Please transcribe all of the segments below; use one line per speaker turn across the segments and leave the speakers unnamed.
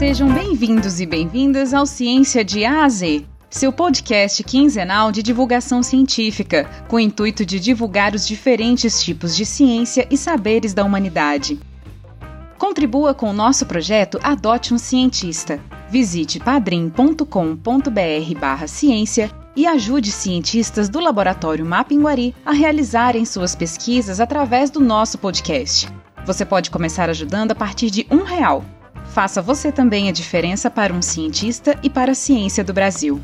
Sejam bem-vindos e bem-vindas ao Ciência de A a Z, seu podcast quinzenal de divulgação científica, com o intuito de divulgar os diferentes tipos de ciência e saberes da humanidade. Contribua com o nosso projeto Adote um Cientista. Visite padrim.com.br barra ciência e ajude cientistas do Laboratório Mapinguari a realizarem suas pesquisas através do nosso podcast. Você pode começar ajudando a partir de um real. Faça você também a diferença para um cientista e para a ciência do Brasil.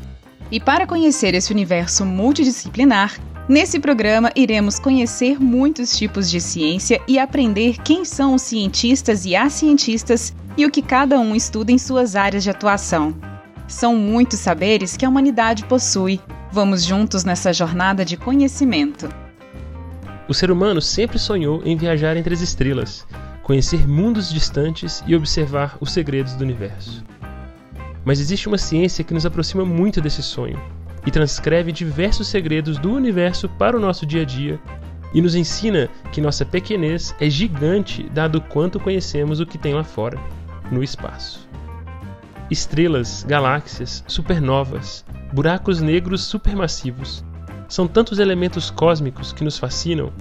E para conhecer esse universo multidisciplinar, nesse programa iremos conhecer muitos tipos de ciência e aprender quem são os cientistas e as cientistas e o que cada um estuda em suas áreas de atuação. São muitos saberes que a humanidade possui. Vamos juntos nessa jornada de conhecimento.
O ser humano sempre sonhou em viajar entre as estrelas, conhecer mundos distantes e observar os segredos do universo. Mas existe uma ciência que nos aproxima muito desse sonho e transcreve diversos segredos do universo para o nosso dia a dia e nos ensina que nossa pequenez é gigante dado quanto conhecemos o que tem lá fora, no espaço. Estrelas, galáxias, supernovas, buracos negros supermassivos. São tantos elementos cósmicos que nos fascinam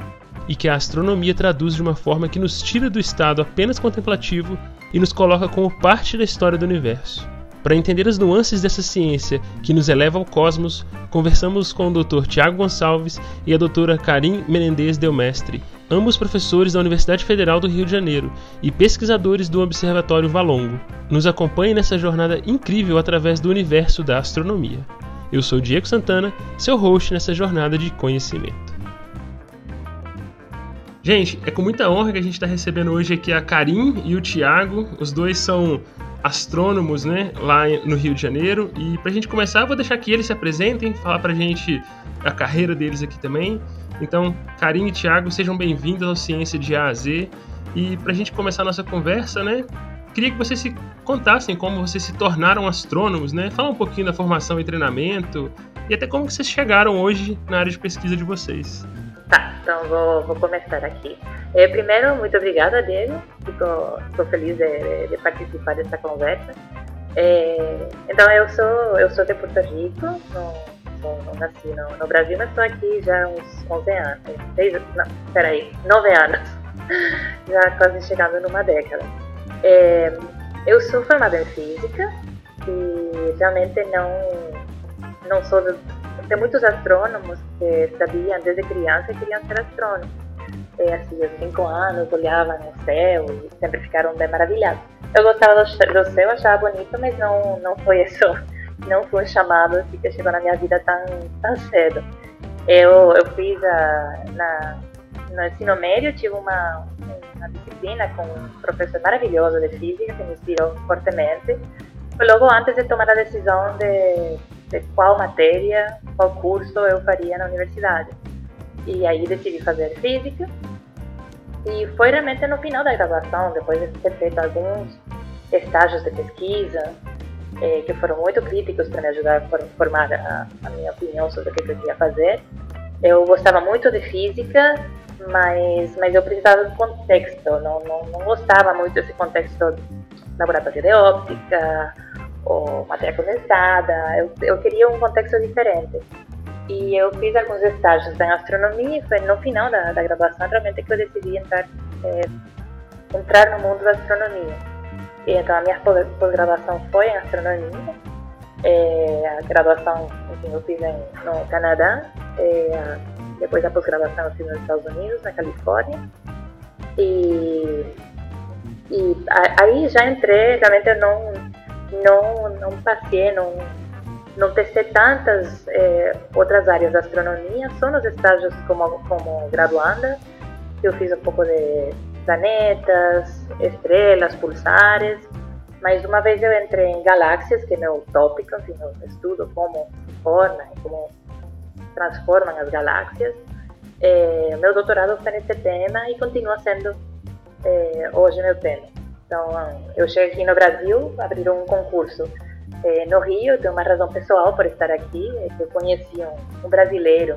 e que a astronomia traduz de uma forma que nos tira do estado apenas contemplativo e nos coloca como parte da história do universo. Para entender as nuances dessa ciência que nos eleva ao cosmos, conversamos com o Dr. Tiago Gonçalves e a doutora Karim Menendez Delmestre, ambos professores da Universidade Federal do Rio de Janeiro e pesquisadores do Observatório Valongo. Nos acompanhe nessa jornada incrível através do universo da astronomia. Eu sou Diego Santana, seu host nessa jornada de conhecimento. Gente, é com muita honra que a gente está recebendo hoje aqui a Karim e o Tiago. Os dois são astrônomos, né, lá no Rio de Janeiro. E para a gente começar, eu vou deixar que eles se apresentem, falar para a gente a carreira deles aqui também. Então, Karim e Thiago, sejam bem-vindos ao Ciência de A a Z. E para a gente começar a nossa conversa, né, queria que vocês se contassem como vocês se tornaram astrônomos, né? Fala um pouquinho da formação e treinamento e até como vocês chegaram hoje na área de pesquisa de vocês.
Tá, então vou, vou começar aqui. É, primeiro, muito obrigada, Diego. Fico, feliz de, de, participar dessa conversa. É, então, eu sou, eu sou de Porto Rico, não, não nasci no, no, Brasil, mas estou aqui já há uns 11 anos. Seis, não, peraí, 9 anos. já quase chegando numa década. É, eu sou formada em Física e realmente não, não sou tem muitos astrônomos que sabiam desde criança que queriam ser astrônomos. E, assim, aos cinco anos olhavam no céu e sempre ficaram bem maravilhados. Eu gostava do, céu, achava bonito, mas não, não foi isso. Não foi um chamado assim, que chegou na minha vida tão, tão cedo. Eu, eu fiz a, na, no ensino médio, tive uma, uma disciplina com um professor maravilhoso de física que me inspirou fortemente. Foi logo antes de tomar a decisão de de qual matéria, qual curso eu faria na universidade. E aí decidi fazer física. E foi realmente no final da graduação, depois de ter feito alguns estágios de pesquisa, eh, que foram muito críticos para me ajudar a formar a, a, minha opinião sobre o que eu queria fazer. Eu gostava muito de física, mas, mas eu precisava de contexto, não, não, não gostava muito desse contexto laboratório de óptica, ou matéria condensada. Eu, eu queria um contexto diferente. E eu fiz alguns estágios em astronomia e foi no final da, da graduação realmente que eu decidi entrar, é, entrar no mundo da astronomia. E, então a minha pós-graduação foi em astronomia. É, a graduação enfim, eu fiz em, no Canadá. É, depois a pós-graduação eu fiz nos Estados Unidos, na Califórnia. E, e aí já entrei, realmente eu não não, não passei, não, não testei tantas eh, outras áreas da astronomia, só nos estágios como, como graduanda, eu fiz um pouco de planetas, estrelas, pulsares, mas uma vez eu entrei em galáxias, que é meu tópico, enfim, eu estudo como se formam, como transformam as galáxias. Eh, meu doutorado foi nesse tema e continua sendo eh, hoje meu tema. Então, eu cheguei aqui no Brasil, abriram um concurso é, no Rio, tenho uma razão pessoal por estar aqui, eu conheci um, um brasileiro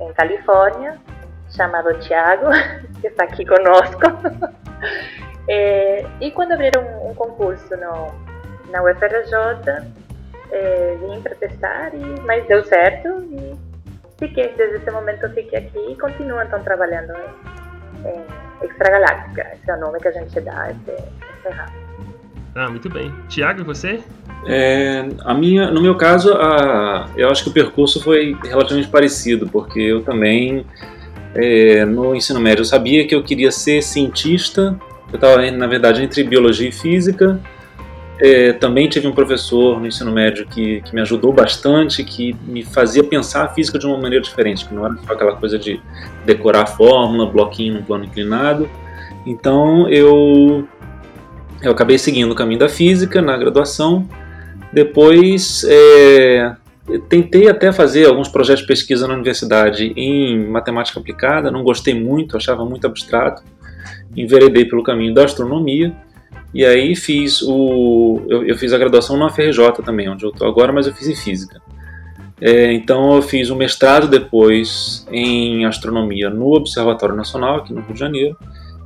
em Califórnia, chamado Thiago, que está aqui conosco. é, e quando abriram um, um concurso no, na UFRJ, é, vim para testar, e, mas deu certo e fiquei, desde esse momento fiquei aqui e continuo então trabalhando em, em Extragaláctica, esse é o nome que a gente dá a esse, esse
Ah, muito bem. Tiago, e você?
É, a minha, no meu caso, a, eu acho que o percurso foi relativamente parecido, porque eu também, é, no ensino médio, eu sabia que eu queria ser cientista, eu estava, na verdade, entre biologia e física, é, também tive um professor no ensino médio que, que me ajudou bastante, que me fazia pensar a física de uma maneira diferente, que não era só aquela coisa de decorar a fórmula, bloquinho no plano inclinado. Então eu, eu acabei seguindo o caminho da física na graduação depois, é, tentei até fazer alguns projetos de pesquisa na universidade em matemática aplicada, não gostei muito, achava muito abstrato, enveredei pelo caminho da astronomia e aí fiz o, eu, eu fiz a graduação na FRJ também, onde eu estou agora, mas eu fiz em física. É, então eu fiz o mestrado depois em astronomia no Observatório Nacional aqui no Rio de Janeiro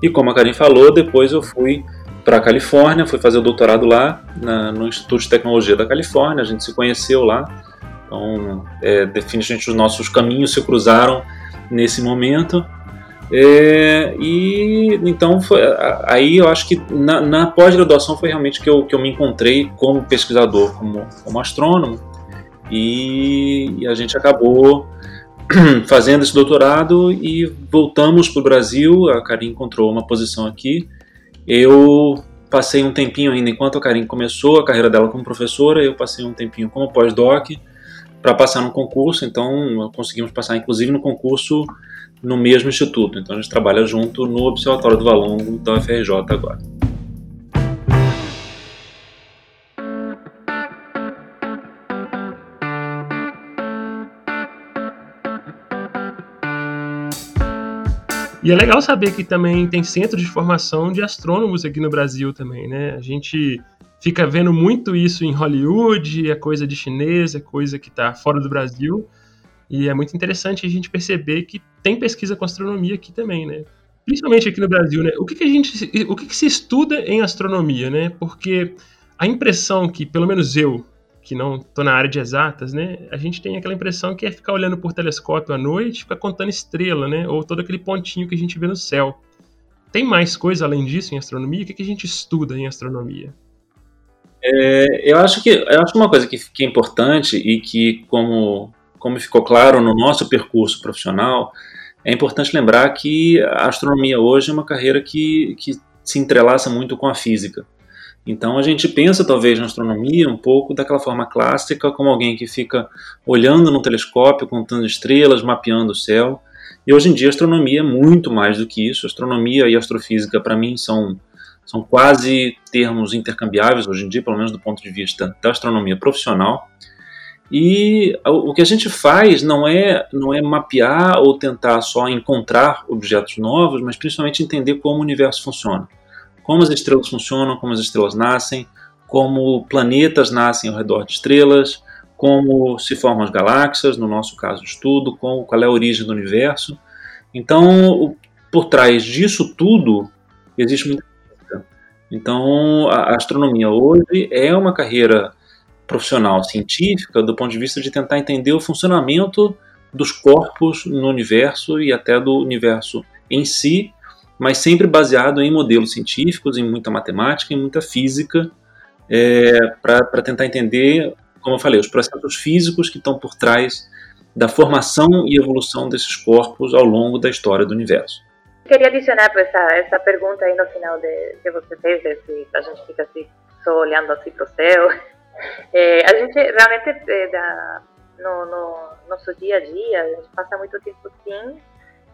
e como a Karin falou, depois eu fui para a Califórnia, fui fazer o doutorado lá na, no Instituto de Tecnologia da Califórnia, a gente se conheceu lá, então é, definitivamente os nossos caminhos se cruzaram nesse momento. É, e então foi, aí eu acho que na, na pós-graduação foi realmente que eu, que eu me encontrei como pesquisador, como, como astrônomo, e, e a gente acabou fazendo esse doutorado e voltamos para o Brasil. A Karim encontrou uma posição aqui eu passei um tempinho ainda, enquanto a Karin começou a carreira dela como professora, eu passei um tempinho como pós-doc para passar no concurso, então conseguimos passar inclusive no concurso no mesmo instituto. Então a gente trabalha junto no Observatório do Valongo da UFRJ agora.
E é legal saber que também tem centro de formação de astrônomos aqui no Brasil também, né? A gente fica vendo muito isso em Hollywood, é coisa de chinês, é coisa que está fora do Brasil. E é muito interessante a gente perceber que tem pesquisa com astronomia aqui também, né? Principalmente aqui no Brasil, né? O que, que a gente, o que, que se estuda em astronomia, né? Porque a impressão que, pelo menos eu, que não estou na área de exatas, né? A gente tem aquela impressão que é ficar olhando por telescópio à noite, ficar contando estrela, né? Ou todo aquele pontinho que a gente vê no céu. Tem mais coisa além disso em astronomia? O que, a gente estuda em astronomia?
É, eu acho que eu acho uma coisa que, que é importante e que como como ficou claro no nosso percurso profissional, é importante lembrar que a astronomia hoje é uma carreira que, que se entrelaça muito com a física. Então a gente pensa talvez na astronomia um pouco daquela forma clássica, como alguém que fica olhando no telescópio, contando estrelas, mapeando o céu. E hoje em dia a astronomia é muito mais do que isso. Astronomia e astrofísica para mim são são quase termos intercambiáveis hoje em dia, pelo menos do ponto de vista da astronomia profissional. E o que a gente faz não é não é mapear ou tentar só encontrar objetos novos, mas principalmente entender como o universo funciona como as estrelas funcionam, como as estrelas nascem, como planetas nascem ao redor de estrelas, como se formam as galáxias, no nosso caso estudo, com, qual é a origem do universo. Então, por trás disso tudo, existe muita coisa. Então, a astronomia hoje é uma carreira profissional científica do ponto de vista de tentar entender o funcionamento dos corpos no universo e até do universo em si, mas sempre baseado em modelos científicos, em muita matemática, em muita física, é, para tentar entender, como eu falei, os processos físicos que estão por trás da formação e evolução desses corpos ao longo da história do universo.
Queria adicionar essa, essa pergunta aí no final de, que você fez, se a gente fica assim, só olhando assim para o céu. É, a gente realmente, é, da, no, no nosso dia a dia, a gente passa muito tempo sim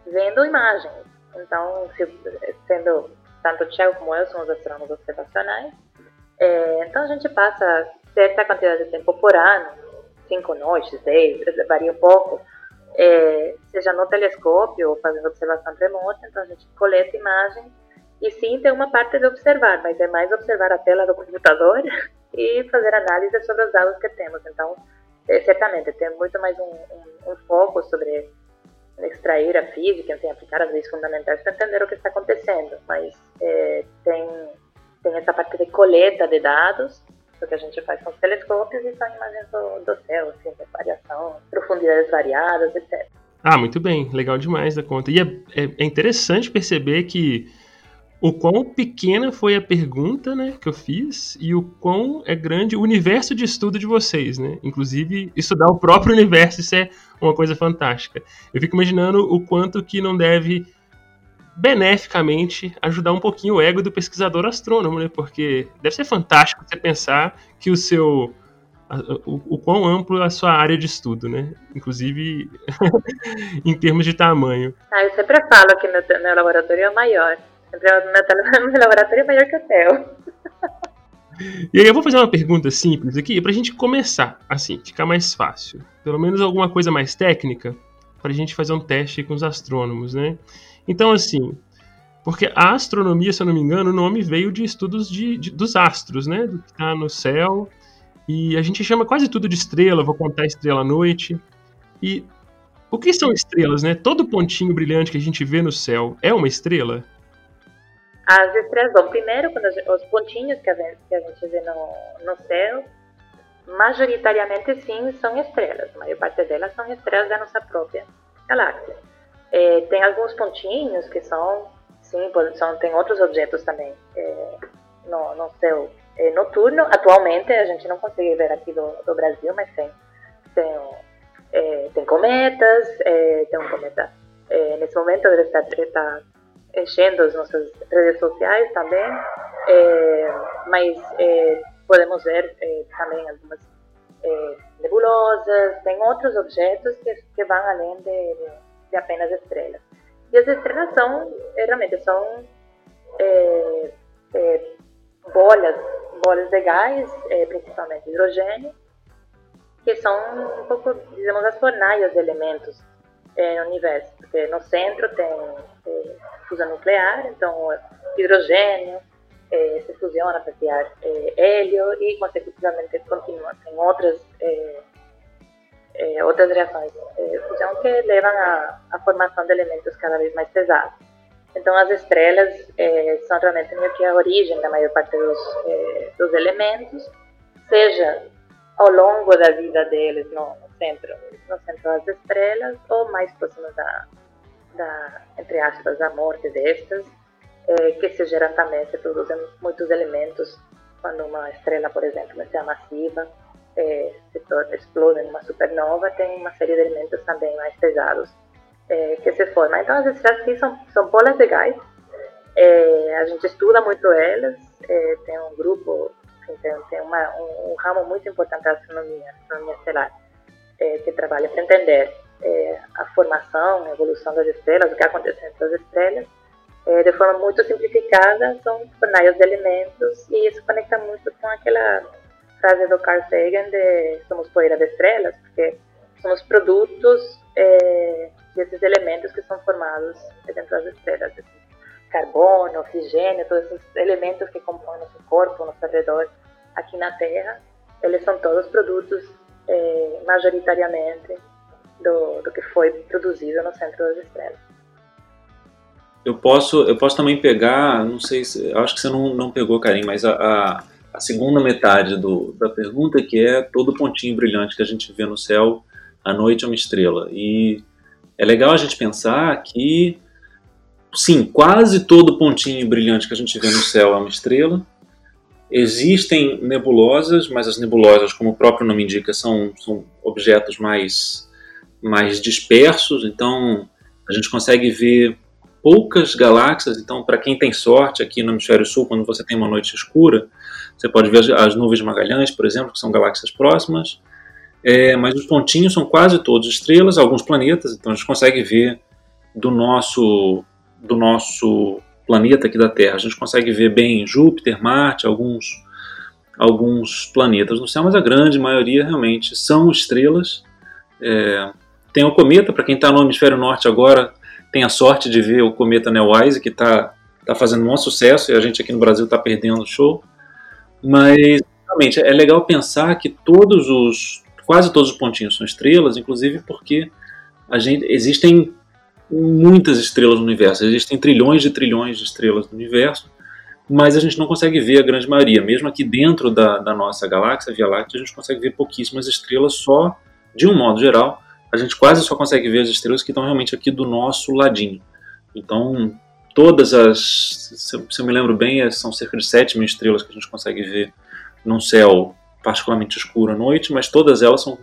vendo imagens. Então, se, sendo tanto o Tiago como eu somos astrônomos observacionais, é, então a gente passa certa quantidade de tempo por ano, cinco noites, dez, varia um pouco, é, seja no telescópio ou fazendo observação remota, então a gente coleta imagens e sim tem uma parte de observar, mas é mais observar a tela do computador e fazer análise sobre os dados que temos. Então, é, certamente, tem muito mais um, um, um foco sobre extrair a física, enfim, aplicar as leis fundamentais para entender o que está acontecendo, mas é, tem, tem essa parte de coleta de dados o que a gente faz com os telescópios e são imagens do, do céu, assim, de variação, profundidades variadas, etc.
Ah, muito bem, legal demais da conta. E é, é, é interessante perceber que o quão pequena foi a pergunta né, que eu fiz e o quão é grande o universo de estudo de vocês, né? Inclusive, estudar o próprio universo, isso é uma coisa fantástica. Eu fico imaginando o quanto que não deve beneficamente ajudar um pouquinho o ego do pesquisador astrônomo, né? Porque deve ser fantástico você pensar que o seu o, o quão amplo é a sua área de estudo, né? Inclusive em termos de tamanho.
Ah, eu sempre falo que meu, meu laboratório é maior. Meu, meu laboratório é maior que o teu.
E aí eu vou fazer uma pergunta simples aqui pra gente começar, assim, ficar mais fácil. Pelo menos alguma coisa mais técnica pra gente fazer um teste com os astrônomos, né? Então, assim, porque a astronomia, se eu não me engano, o nome veio de estudos de, de dos astros, né? Do que tá no céu. E a gente chama quase tudo de estrela, vou contar estrela à noite. E o que são estrelas, né? Todo pontinho brilhante que a gente vê no céu é uma estrela?
As estrelas, bom, primeiro, quando gente, os pontinhos que a, que a gente vê no, no céu, majoritariamente sim, são estrelas. A maior parte delas são estrelas da nossa própria galáxia. É, tem alguns pontinhos que são, sim, são, tem outros objetos também é, no, no céu é, noturno. Atualmente a gente não consegue ver aqui do, do Brasil, mas tem, tem, é, tem cometas, é, tem um cometa. É, nesse momento ele está, está enchendo as nossas redes sociais também, é, mas é, podemos ver é, também algumas é, nebulosas, tem outros objetos que, que vão além de, de, apenas estrelas. E as estrelas são, realmente, são é, é, bolas, bolas de gás, principalmente hidrogênio, que são um pouco, digamos, as fornalhas de elementos no universo, porque no centro tem fusão nuclear, então hidrogênio eh, se fusiona para criar eh, hélio e consecutivamente continua. Tem outras eh, outras reações de fusão que levam à, formação de elementos cada vez mais pesados. Então as estrelas são realmente meio que a origem da maior parte dos, dos elementos, seja ao longo da vida deles no, no centro, das estrelas ou mais próximos da, da, entre aspas, da morte destas, é, que se geram também, se produzem muitos elementos. Quando uma estrela, por exemplo, é massiva, é, se explode em uma supernova, tem uma série de elementos também mais pesados é, que se formam. Então, as estrelas aqui são, são bolas de gás, é, a gente estuda muito elas, tem um grupo, tem, tem uma, um, um, ramo muito importante da astronomia, astronomia estelar, é, que trabalha para entender é, a formação, a evolução das estrelas, o que acontece entre as estrelas, é, de forma muito simplificada, são fornalhas de elementos e isso conecta muito com aquela frase do Carl Sagan de somos poeira de estrelas, porque somos produtos é, desses elementos que são formados dentro das estrelas, assim, carbono, oxigênio, todos esses elementos que compõem nosso corpo, nosso redor aqui na Terra, eles são todos produtos é, majoritariamente do, do que foi produzido no Centro das Estrelas.
Eu posso, eu posso também pegar, não sei se, acho que você não, não pegou, Karim, mas a, a, a segunda metade do, da pergunta, que é todo pontinho brilhante que a gente vê no céu à noite é uma estrela. E é legal a gente pensar que, sim, quase todo pontinho brilhante que a gente vê no céu é uma estrela. Existem nebulosas, mas as nebulosas, como o próprio nome indica, são, são objetos mais mais dispersos, então a gente consegue ver poucas galáxias. Então, para quem tem sorte aqui no hemisfério sul, quando você tem uma noite escura, você pode ver as nuvens Magalhães, por exemplo, que são galáxias próximas. É, mas os pontinhos são quase todos estrelas, alguns planetas. Então a gente consegue ver do nosso do nosso planeta aqui da Terra, a gente consegue ver bem Júpiter, Marte, alguns alguns planetas no céu, mas a grande maioria realmente são estrelas. É, tem o cometa, para quem está no hemisfério norte agora, tem a sorte de ver o cometa Neowise, que está tá fazendo um sucesso e a gente aqui no Brasil está perdendo o show. Mas, realmente, é legal pensar que todos os, quase todos os pontinhos são estrelas, inclusive porque a gente, existem muitas estrelas no universo, existem trilhões de trilhões de estrelas no universo, mas a gente não consegue ver a grande maioria. Mesmo aqui dentro da, da nossa galáxia, Via Láctea, a gente consegue ver pouquíssimas estrelas só, de um modo geral, a gente quase só consegue ver as estrelas que estão realmente aqui do nosso ladinho. Então, todas as, se eu me lembro bem, é, são cerca de 7 mil estrelas que a gente consegue ver num céu particularmente escuro à noite, mas todas elas são,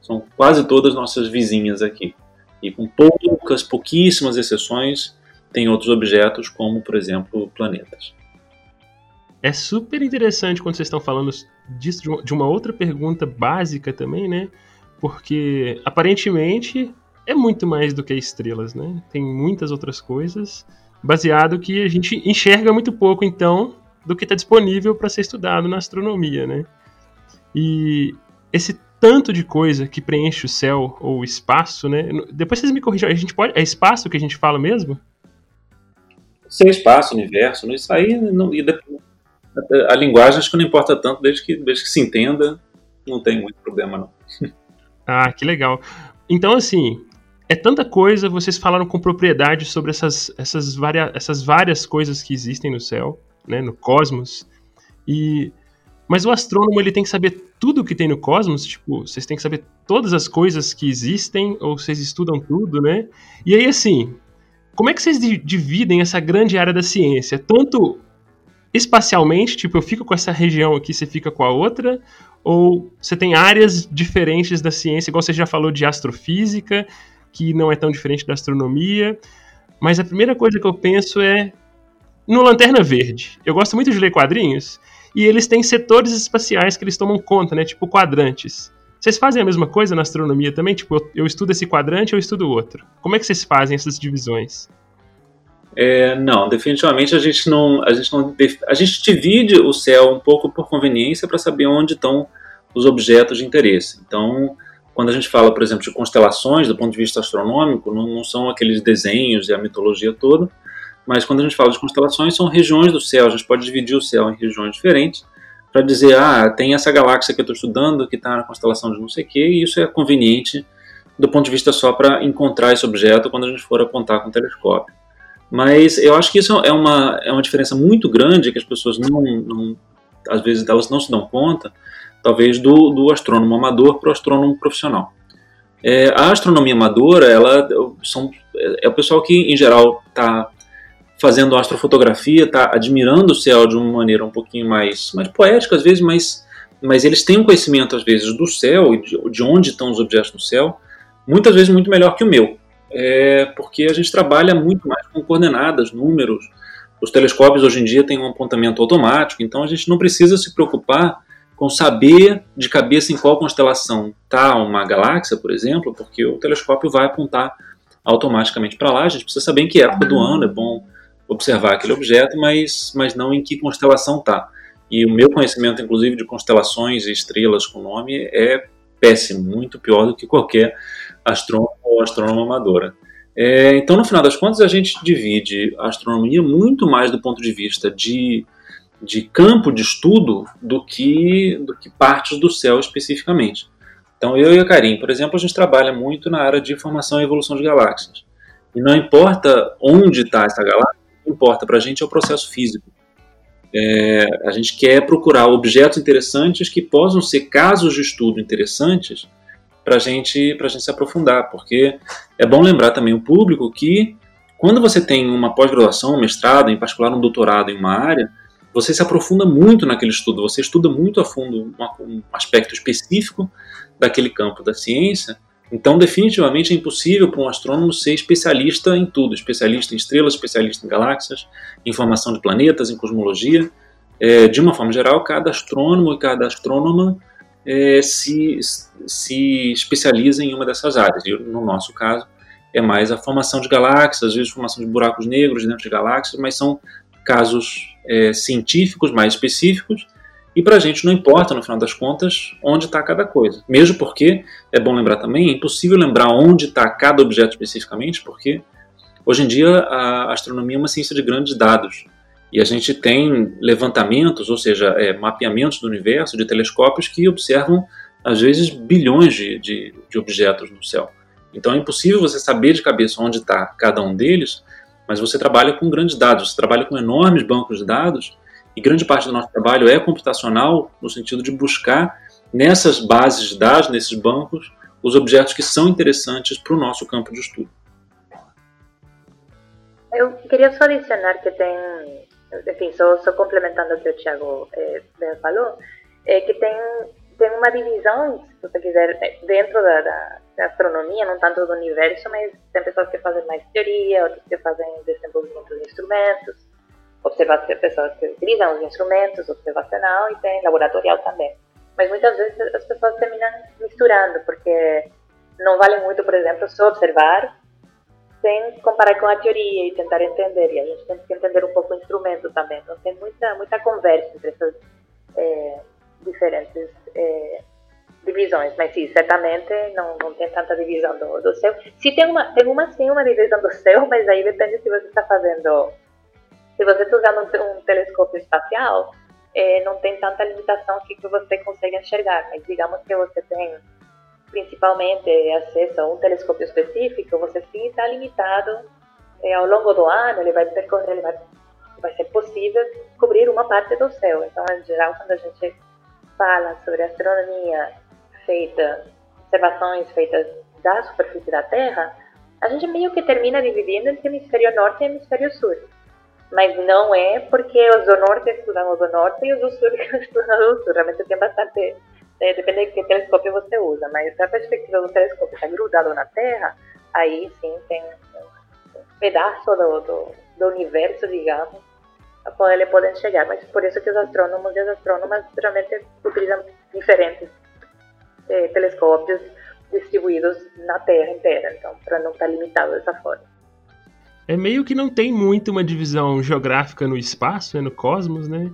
são quase todas nossas vizinhas aqui. E com poucas, pouquíssimas exceções, tem outros objetos, como, por exemplo, planetas.
É super interessante quando vocês estão falando disso, de uma outra pergunta básica também, né? Porque aparentemente é muito mais do que estrelas, né? Tem muitas outras coisas, baseado que a gente enxerga muito pouco, então, do que está disponível para ser estudado na astronomia, né? E esse tanto de coisa que preenche o céu ou o espaço, né? Depois vocês me corrijam, a gente pode. É espaço que a gente fala mesmo?
Ser espaço, universo, né? isso aí não, a linguagem acho que não importa tanto, desde que, desde que se entenda, não tem muito problema, não.
Ah, que legal. Então, assim, é tanta coisa, vocês falaram com propriedade sobre essas, essas, varia, essas várias coisas que existem no céu, né, no cosmos, e... Mas o astrônomo, ele tem que saber tudo que tem no cosmos, tipo, vocês têm que saber todas as coisas que existem, ou vocês estudam tudo, né? E aí, assim, como é que vocês dividem essa grande área da ciência? Tanto espacialmente, tipo, eu fico com essa região aqui, você fica com a outra, ou você tem áreas diferentes da ciência, igual você já falou de astrofísica, que não é tão diferente da astronomia, mas a primeira coisa que eu penso é no Lanterna Verde. Eu gosto muito de ler quadrinhos, e eles têm setores espaciais que eles tomam conta, né, tipo quadrantes. Vocês fazem a mesma coisa na astronomia também? Tipo, eu, eu estudo esse quadrante, eu estudo outro. Como é que vocês fazem essas divisões?
É, não, definitivamente a gente não, a gente não, a gente divide o céu um pouco por conveniência para saber onde estão os objetos de interesse. Então, quando a gente fala, por exemplo, de constelações do ponto de vista astronômico, não, não são aqueles desenhos e a mitologia toda, mas quando a gente fala de constelações, são regiões do céu. A gente pode dividir o céu em regiões diferentes para dizer, ah, tem essa galáxia que eu estou estudando que está na constelação de não sei o quê, e isso é conveniente do ponto de vista só para encontrar esse objeto quando a gente for apontar com o telescópio. Mas eu acho que isso é uma, é uma diferença muito grande que as pessoas não, não às vezes elas não se dão conta, talvez do, do astrônomo amador para o astrônomo profissional. É, a astronomia amadora, ela são, é o pessoal que em geral está fazendo astrofotografia, está admirando o céu de uma maneira um pouquinho mais, mais poética às vezes, mas, mas eles têm um conhecimento às vezes do céu e de, de onde estão os objetos no céu, muitas vezes muito melhor que o meu é porque a gente trabalha muito mais com coordenadas, números. Os telescópios hoje em dia têm um apontamento automático, então a gente não precisa se preocupar com saber de cabeça em qual constelação está uma galáxia, por exemplo, porque o telescópio vai apontar automaticamente para lá. A gente precisa saber em que época do ano é bom observar aquele objeto, mas, mas não em que constelação está. E o meu conhecimento, inclusive, de constelações e estrelas com nome é péssimo, muito pior do que qualquer astrônomo ou astrônoma amadora. É, então, no final das contas, a gente divide a astronomia muito mais do ponto de vista de, de campo de estudo do que, do que partes do céu especificamente. Então, eu e a Karim, por exemplo, a gente trabalha muito na área de formação e evolução de galáxias. E não importa onde está essa galáxia, importa para a gente é o processo físico. É, a gente quer procurar objetos interessantes que possam ser casos de estudo interessantes para gente, a gente se aprofundar, porque é bom lembrar também o público que quando você tem uma pós-graduação, um mestrado, em particular um doutorado em uma área, você se aprofunda muito naquele estudo, você estuda muito a fundo um aspecto específico daquele campo da ciência. Então, definitivamente é impossível para um astrônomo ser especialista em tudo, especialista em estrelas, especialista em galáxias, em formação de planetas, em cosmologia. É, de uma forma geral, cada astrônomo e cada astrônoma é, se, se especializa em uma dessas áreas. E no nosso caso, é mais a formação de galáxias, às vezes formação de buracos negros dentro de galáxias, mas são casos é, científicos mais específicos. E para a gente não importa, no final das contas, onde está cada coisa. Mesmo porque, é bom lembrar também, é impossível lembrar onde está cada objeto especificamente, porque hoje em dia a astronomia é uma ciência de grandes dados. E a gente tem levantamentos, ou seja, é, mapeamentos do universo de telescópios que observam, às vezes, bilhões de, de, de objetos no céu. Então é impossível você saber de cabeça onde está cada um deles, mas você trabalha com grandes dados, você trabalha com enormes bancos de dados, e grande parte do nosso trabalho é computacional, no sentido de buscar nessas bases de dados, nesses bancos, os objetos que são interessantes para o nosso campo de estudo.
Eu queria só adicionar que tem, enfim, só, só complementando o que o Thiago é, falou, é que tem, tem uma divisão, se você quiser, dentro da, da, da, astronomia, não tanto do universo, mas tem pessoas que fazem mais teoria, outras que fazem desenvolvimento de instrumentos, observação, pessoas que utilizam os instrumentos, observacional e tem laboratorial também. Mas muitas vezes as pessoas terminam misturando, porque não vale muito, por exemplo, só observar sem comparar com a teoria e tentar entender. E a gente tem que entender um pouco o instrumento também. Então tem muita, muita conversa entre essas é, diferentes é, divisões. Mas sim, certamente não, não tem tanta divisão do, do céu. Se tem uma, tem uma sim uma divisão do céu, mas aí depende se você está fazendo. Se você usando um, um telescópio espacial, é, não tem tanta limitação que você consegue enxergar. Mas digamos que você tem principalmente acesso a um telescópio específico, você sim está limitado é, ao longo do ano, ele vai percorrer, ele vai, vai ser possível cobrir uma parte do céu. Então, em geral, quando a gente fala sobre astronomia feita, observações feitas da superfície da Terra, a gente meio que termina dividindo entre hemisfério norte e hemisfério sul. Mas não é porque os do norte estudam os do norte e os do sul estudam os do sul. Realmente tem bastante é, depende de que telescópio você usa, mas se a perspectiva do telescópio está grudado na Terra, aí sim tem um pedaço do, do, do universo, digamos, a qual ele pode chegar. Mas por isso que os astrônomos e as astrônomas geralmente utilizam diferentes eh, telescópios distribuídos na Terra inteira, então, para não estar tá limitado dessa forma.
É meio que não tem muito uma divisão geográfica no espaço, né, no cosmos, né?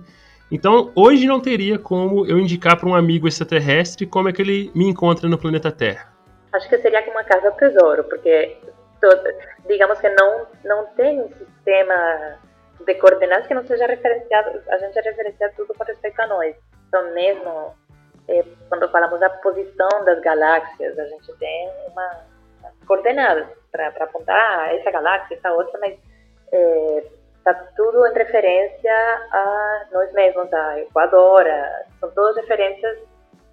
Então, hoje não teria como eu indicar para um amigo extraterrestre como é que ele me encontra no planeta Terra.
Acho que seria como uma casa tesouro, porque digamos que não não tem um sistema de coordenadas que não seja referenciado, a gente é referencia tudo com respeito a nós. Então, mesmo é, quando falamos da posição das galáxias, a gente tem uma coordenadas para apontar essa galáxia, essa outra, mas é, está tudo em referência a nós mesmos, a Equador, são todas referências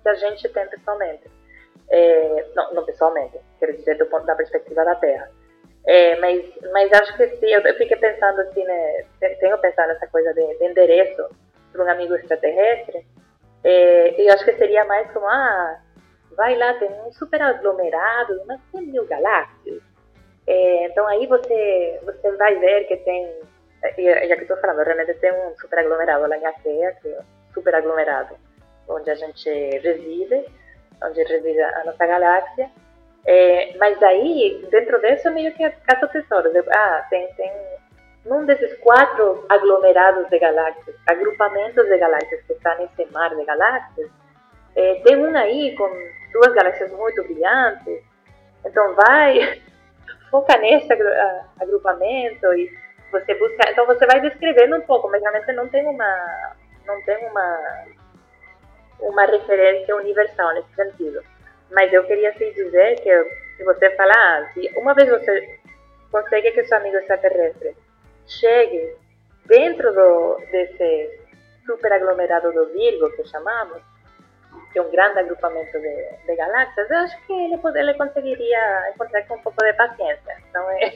que a gente tem pessoalmente. É, não, não pessoalmente, quero dizer do ponto da perspectiva da Terra. É, mas, mas acho que sim, eu, eu fiquei pensando assim, né, tenho pensado nessa coisa de, de endereço para um amigo extraterrestre, é, e acho que seria mais como, ah, vai lá, tem um super aglomerado, umas 100 mil galáxias. É, então aí você, você vai ver que tem já que estou falando, realmente tem um super aglomerado lá em Ateia, que é um super aglomerado, onde a gente reside, onde reside a nossa galáxia. É, mas aí, dentro disso, meio que caça tesouros. Ah, tem, tem num desses quatro aglomerados de galáxias, agrupamentos de galáxias que estão nesse mar de galáxias, tem um aí com duas galáxias muito brilhantes. Então vai, foca nesse agrupamento e você busca, então você vai descrevendo um pouco, mas realmente não tem uma não tem uma uma referência universal nesse sentido. Mas eu queria te dizer que se você falar, ah, se uma vez você consegue que seu amigo extraterrestre chegue dentro do, desse super aglomerado do Virgo que chamamos, é um grande agrupamento de, de galáxias, eu acho que ele, ele conseguiria encontrar com um pouco de paciência. Então, é...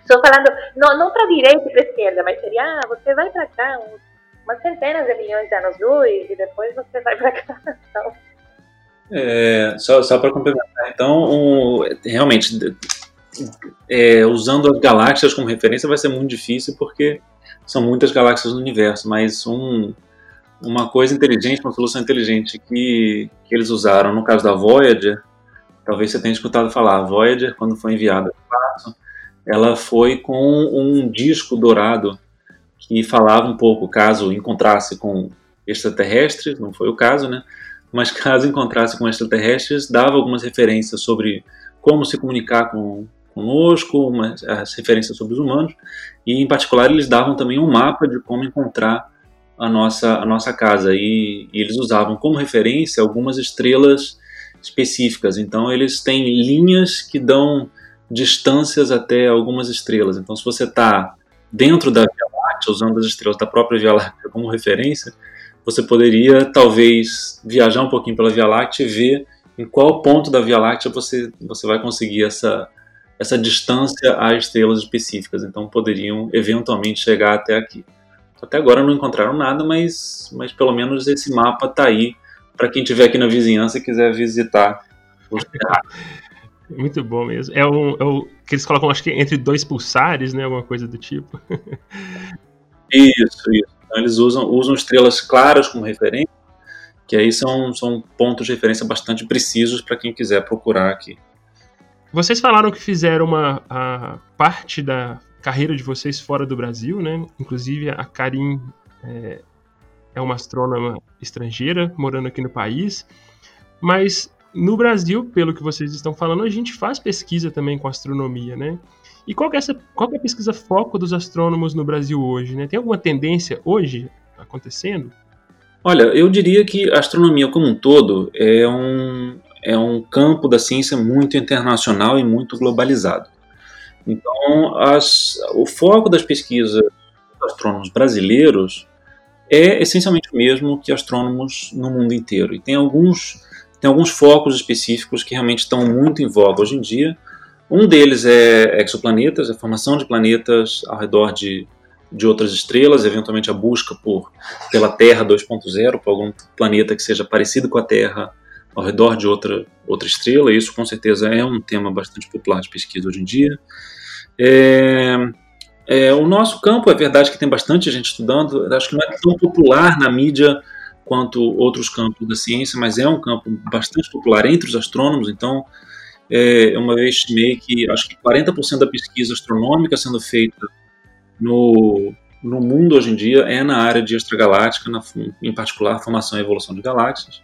estou falando, não, não para direita e para esquerda, mas seria, ah, você vai para cá uns, umas centenas de milhões de anos-luz e depois você vai para cá. Então...
É, só só para complementar, então, um, realmente, é, usando as galáxias como referência vai ser muito difícil porque são muitas galáxias no universo, mas um uma coisa inteligente, uma solução inteligente que, que eles usaram no caso da Voyager, talvez você tenha escutado falar, a Voyager, quando foi enviada para o espaço, ela foi com um disco dourado que falava um pouco, caso encontrasse com extraterrestres, não foi o caso, né? Mas caso encontrasse com extraterrestres, dava algumas referências sobre como se comunicar com, conosco, umas, as referências sobre os humanos, e em particular eles davam também um mapa de como encontrar a nossa, a nossa casa. E, e, eles usavam como referência algumas estrelas específicas. Então, eles têm linhas que dão distâncias até algumas estrelas. Então, se você está dentro da Via Láctea, usando as estrelas da própria Via Láctea como referência, você poderia talvez viajar um pouquinho pela Via Láctea e ver em qual ponto da Via Láctea você, você vai conseguir essa, essa distância a estrelas específicas. Então poderiam eventualmente chegar até aqui. Até agora não encontraram nada, mas, mas pelo menos esse mapa está aí para quem estiver aqui na vizinhança e quiser visitar.
Muito bom mesmo. É o, é o que eles colocam, acho que entre dois pulsares, né? Alguma coisa do tipo.
Isso, isso. Então eles usam, usam estrelas claras como referência, que aí são, são pontos de referência bastante precisos para quem quiser procurar aqui.
Vocês falaram que fizeram uma a parte da carreira de vocês fora do Brasil, né? Inclusive a Karim é, é uma astrônoma estrangeira morando aqui no país, mas no Brasil, pelo que vocês estão falando, a gente faz pesquisa também com astronomia, né? E qual é, essa, qual é a pesquisa foco dos astrônomos no Brasil hoje? Né? Tem alguma tendência hoje acontecendo?
Olha, eu diria que a astronomia como um todo é um, é um campo da ciência muito internacional e muito globalizado. Então, as, o foco das pesquisas dos astrônomos brasileiros é essencialmente o mesmo que astrônomos no mundo inteiro. E tem alguns, tem alguns focos específicos que realmente estão muito em voga hoje em dia, um deles é exoplanetas, a formação de planetas ao redor de, de outras estrelas, eventualmente a busca por pela Terra 2.0, por algum planeta que seja parecido com a Terra ao redor de outra, outra estrela. Isso com certeza é um tema bastante popular de pesquisa hoje em dia. É, é, o nosso campo, é verdade que tem bastante gente estudando, acho que não é tão popular na mídia quanto outros campos da ciência, mas é um campo bastante popular entre os astrônomos, então é, uma vez estimei que acho que 40% da pesquisa astronômica sendo feita no, no mundo hoje em dia é na área de extragaláctica, na, em particular formação e evolução de galáxias.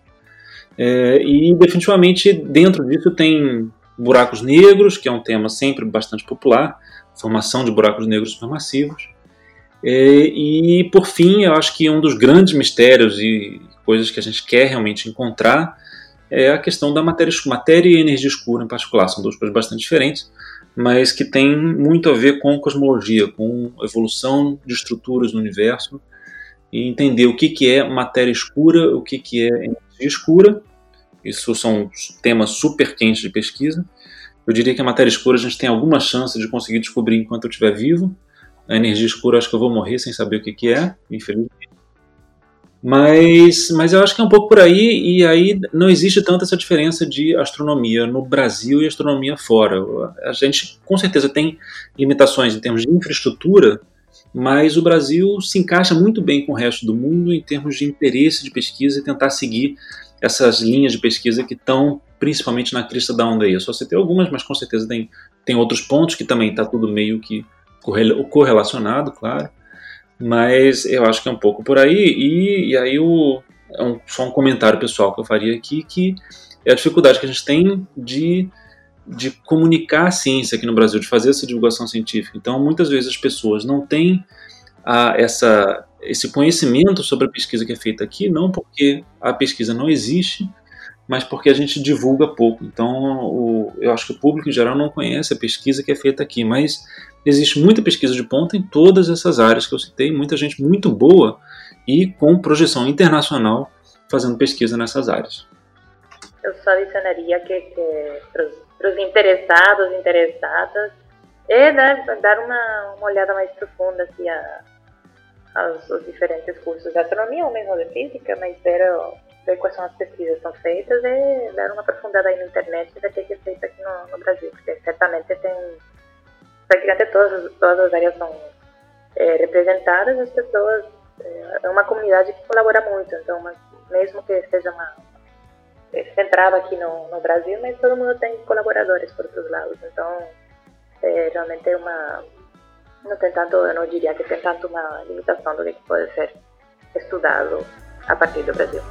É, e definitivamente dentro disso tem buracos negros, que é um tema sempre bastante popular, formação de buracos negros supermassivos. É, e por fim, eu acho que um dos grandes mistérios e coisas que a gente quer realmente encontrar é a questão da matéria, matéria e energia escura em particular. São duas coisas bastante diferentes, mas que têm muito a ver com cosmologia, com evolução de estruturas no universo e entender o que, que é matéria escura, o que, que é energia escura. Isso são temas super quentes de pesquisa. Eu diria que a matéria escura a gente tem alguma chance de conseguir descobrir enquanto eu estiver vivo. A energia escura acho que eu vou morrer sem saber o que, que é, infelizmente. Mas, mas eu acho que é um pouco por aí, e aí não existe tanta essa diferença de astronomia no Brasil e astronomia fora. A gente com certeza tem limitações em termos de infraestrutura, mas o Brasil se encaixa muito bem com o resto do mundo em termos de interesse de pesquisa e tentar seguir essas linhas de pesquisa que estão principalmente na crista da onda aí. Eu só citei algumas, mas com certeza tem, tem outros pontos que também está tudo meio que correlacionado, claro mas eu acho que é um pouco por aí. E, e aí o, é um, só um comentário pessoal que eu faria aqui, que é a dificuldade que a gente tem de, de comunicar a ciência aqui no Brasil, de fazer essa divulgação científica. Então, muitas vezes as pessoas não têm a, essa, esse conhecimento sobre a pesquisa que é feita aqui, não porque a pesquisa não existe, mas porque a gente divulga pouco. Então, o, eu acho que o público em geral não conhece a pesquisa que é feita aqui, mas existe muita pesquisa de ponta em todas essas áreas que eu citei, muita gente muito boa e com projeção internacional fazendo pesquisa nessas áreas.
Eu só adicionaria que, que para os interessados, interessadas, é dar, dar uma, uma olhada mais profunda assim, a, aos, aos diferentes cursos de astronomia ou mesmo de física, mas ver ver quais são as pesquisas que são feitas e dar uma aprofundada aí na internet da que é feito aqui no, no, Brasil, porque certamente tem praticamente todas, todas as áreas são é, representadas, as pessoas é, é uma comunidade que colabora muito, então mas mesmo que seja uma é, centrada aqui no, no Brasil, mas todo mundo tem colaboradores por outros lados, então é, realmente é uma não tem tanto, eu não diria que tem tanto uma limitação do que pode ser estudado a partir do Brasil.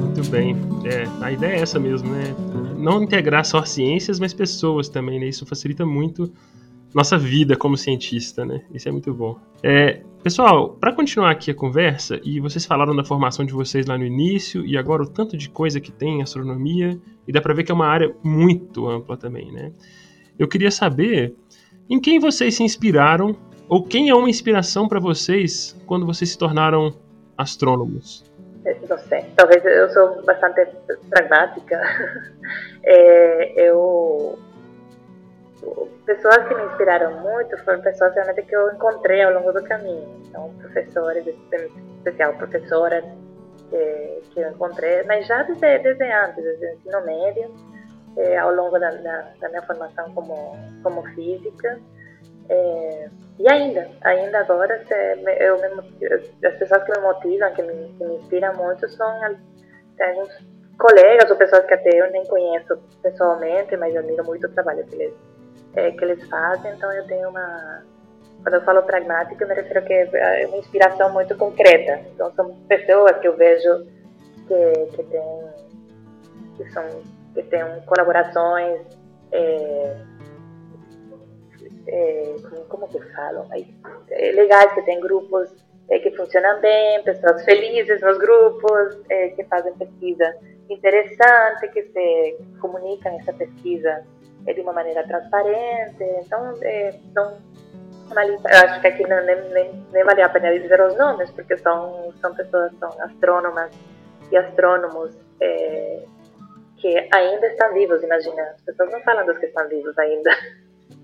Muito bem. É, a ideia é essa mesmo, né? Não integrar só ciências, mas pessoas também, né? Isso facilita muito nossa vida como cientista, né? Isso é muito bom. É, pessoal, para continuar aqui a conversa, e vocês falaram da formação de vocês lá no início, e agora o tanto de coisa que tem em astronomia, e dá para ver que é uma área muito ampla também, né? Eu queria saber em quem vocês se inspiraram, ou quem é uma inspiração para vocês quando vocês se tornaram astrônomos.
Não sei, talvez eu sou bastante pragmática. É, eu pessoas que me inspiraram muito foram pessoas realmente que eu encontrei ao longo do caminho. Então, professores, em especial professoras que, que eu encontrei, mas já desde, desde antes, desde o ensino médio, eh, ao longo da, da, da, minha formação como, como física. Eh, e ainda, ainda agora, eu me, as pessoas que me motivam, que me, que me inspiram muito, são alguns colegas ou pessoas que até eu nem conheço pessoalmente, mas eu admiro muito o trabalho que eles é, que eles fazem, então eu tenho uma. Quando eu falo pragmática, eu me refiro que é uma inspiração muito concreta. Então, são pessoas que eu vejo que, que têm que são que têm colaborações é, é, como, que falam é, legais que têm grupos é, que funcionam bem pessoas felizes nos grupos é, que fazem pesquisa interessante que se comunicam essa pesquisa é de uma maneira transparente. Então, é, são lista, eu acho que aqui não, nem, nem, nem vale a pena dizer os nomes, porque são, são pessoas, são astrônomas e astrônomos é, que ainda estão vivos, imagina. As pessoas não falam dos que estão vivos ainda.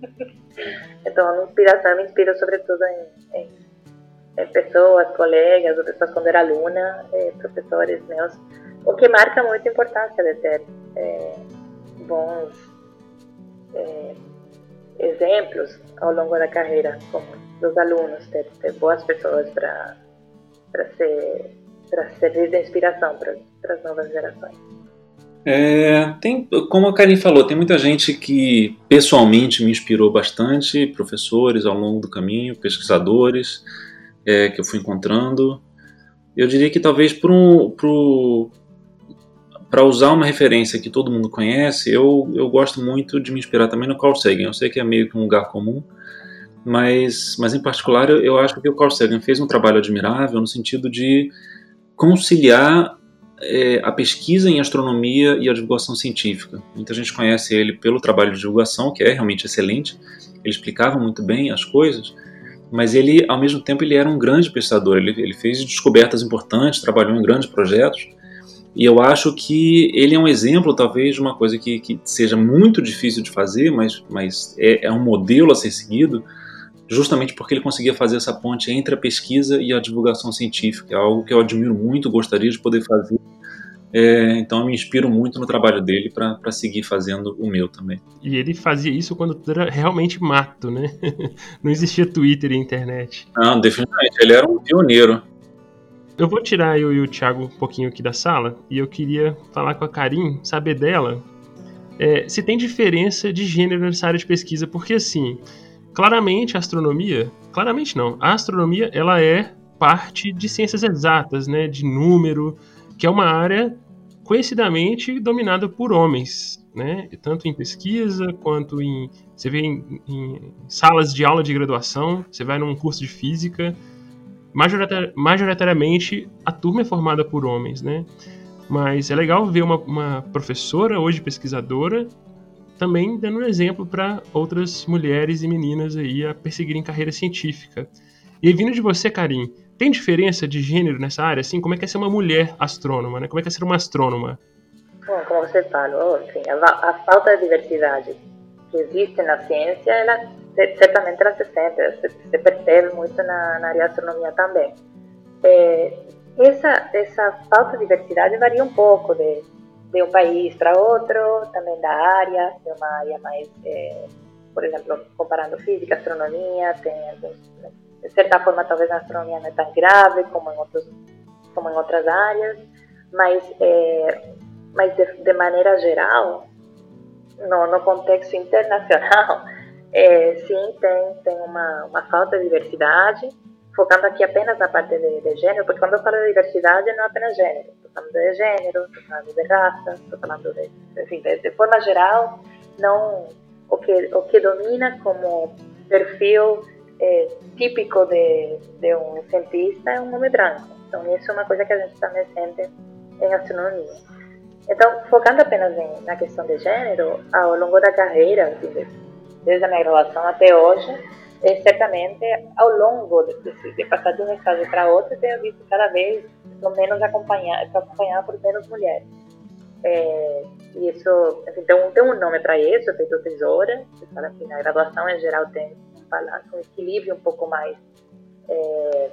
então, a inspiração me inspira sobretudo em, em, em pessoas, colegas, ou pessoas quando era aluna, é, professores meus, o que marca muito a importância de ter é, bons é, exemplos ao longo da carreira, como dos alunos, ter, ter boas pessoas para ser para servir de inspiração para as novas gerações.
É, tem, como a Karin falou, tem muita gente que pessoalmente me inspirou bastante, professores ao longo do caminho, pesquisadores é, que eu fui encontrando. Eu diria que talvez para um, para usar uma referência que todo mundo conhece, eu, eu gosto muito de me inspirar também no Carl Sagan. Eu sei que é meio que um lugar comum, mas, mas em particular eu, eu acho que o Carl Sagan fez um trabalho admirável no sentido de conciliar é, a pesquisa em astronomia e a divulgação científica. Muita gente conhece ele pelo trabalho de divulgação, que é realmente excelente. Ele explicava muito bem as coisas, mas ele, ao mesmo tempo, ele era um grande pesquisador. Ele, ele fez descobertas importantes, trabalhou em grandes projetos e eu acho que ele é um exemplo, talvez, de uma coisa que, que seja muito difícil de fazer, mas, mas é, é um modelo a ser seguido, justamente porque ele conseguia fazer essa ponte entre a pesquisa e a divulgação científica. É algo que eu admiro muito, gostaria de poder fazer. É, então eu me inspiro muito no trabalho dele para seguir fazendo o meu também.
E ele fazia isso quando era realmente mato, né? Não existia Twitter e internet.
Não, definitivamente. Ele era um pioneiro.
Eu vou tirar eu e o Thiago um pouquinho aqui da sala e eu queria falar com a Karim, saber dela é, se tem diferença de gênero nessa área de pesquisa, porque assim, claramente a astronomia, claramente não, a astronomia ela é parte de ciências exatas, né, de número, que é uma área conhecidamente dominada por homens, né, tanto em pesquisa quanto em, você vê em, em salas de aula de graduação, você vai num curso de física, majoritariamente a turma é formada por homens, né? Mas é legal ver uma, uma professora, hoje pesquisadora, também dando um exemplo para outras mulheres e meninas aí a perseguirem carreira científica. E vindo de você, Karim, tem diferença de gênero nessa área? Assim, como é que é ser uma mulher astrônoma, né? Como é que é ser uma astrônoma?
Bom, como você falou, assim, a, a falta de diversidade que existe na ciência, ela certamente ela se se, percebe muito na, na área de astronomia também. É, essa, essa falta de diversidade varia um pouco de, de um país para outro, também da área, de uma área mais, é, por exemplo, comparando física, astronomia, tem de certa forma talvez a astronomia não é tão grave como em, outros, como em outras áreas, mas, é, mas de, de maneira geral, no, no contexto internacional, é, sim, tem, tem uma, uma falta de diversidade, focando aqui apenas na parte de, de gênero, porque quando eu falo de diversidade não é apenas gênero, estou falando de gênero, estou falando de raça, estou falando de, enfim, de, de, forma geral, não, o que, o que domina como perfil é, típico de, de um cientista é um homem branco. Então, isso é uma coisa que a gente também sente em astronomia. Então, focando apenas em, na questão de gênero, ao longo da carreira, desde a minha graduação até hoje, é, certamente, ao longo de, de, passar de um estágio para outro, tenho visto cada vez menos acompanhado, acompanhado por menos mulheres. É, isso, enfim, tem, um, nome para isso, feito tesoura, que fala que na graduação em geral tem um, um equilíbrio um pouco mais, é,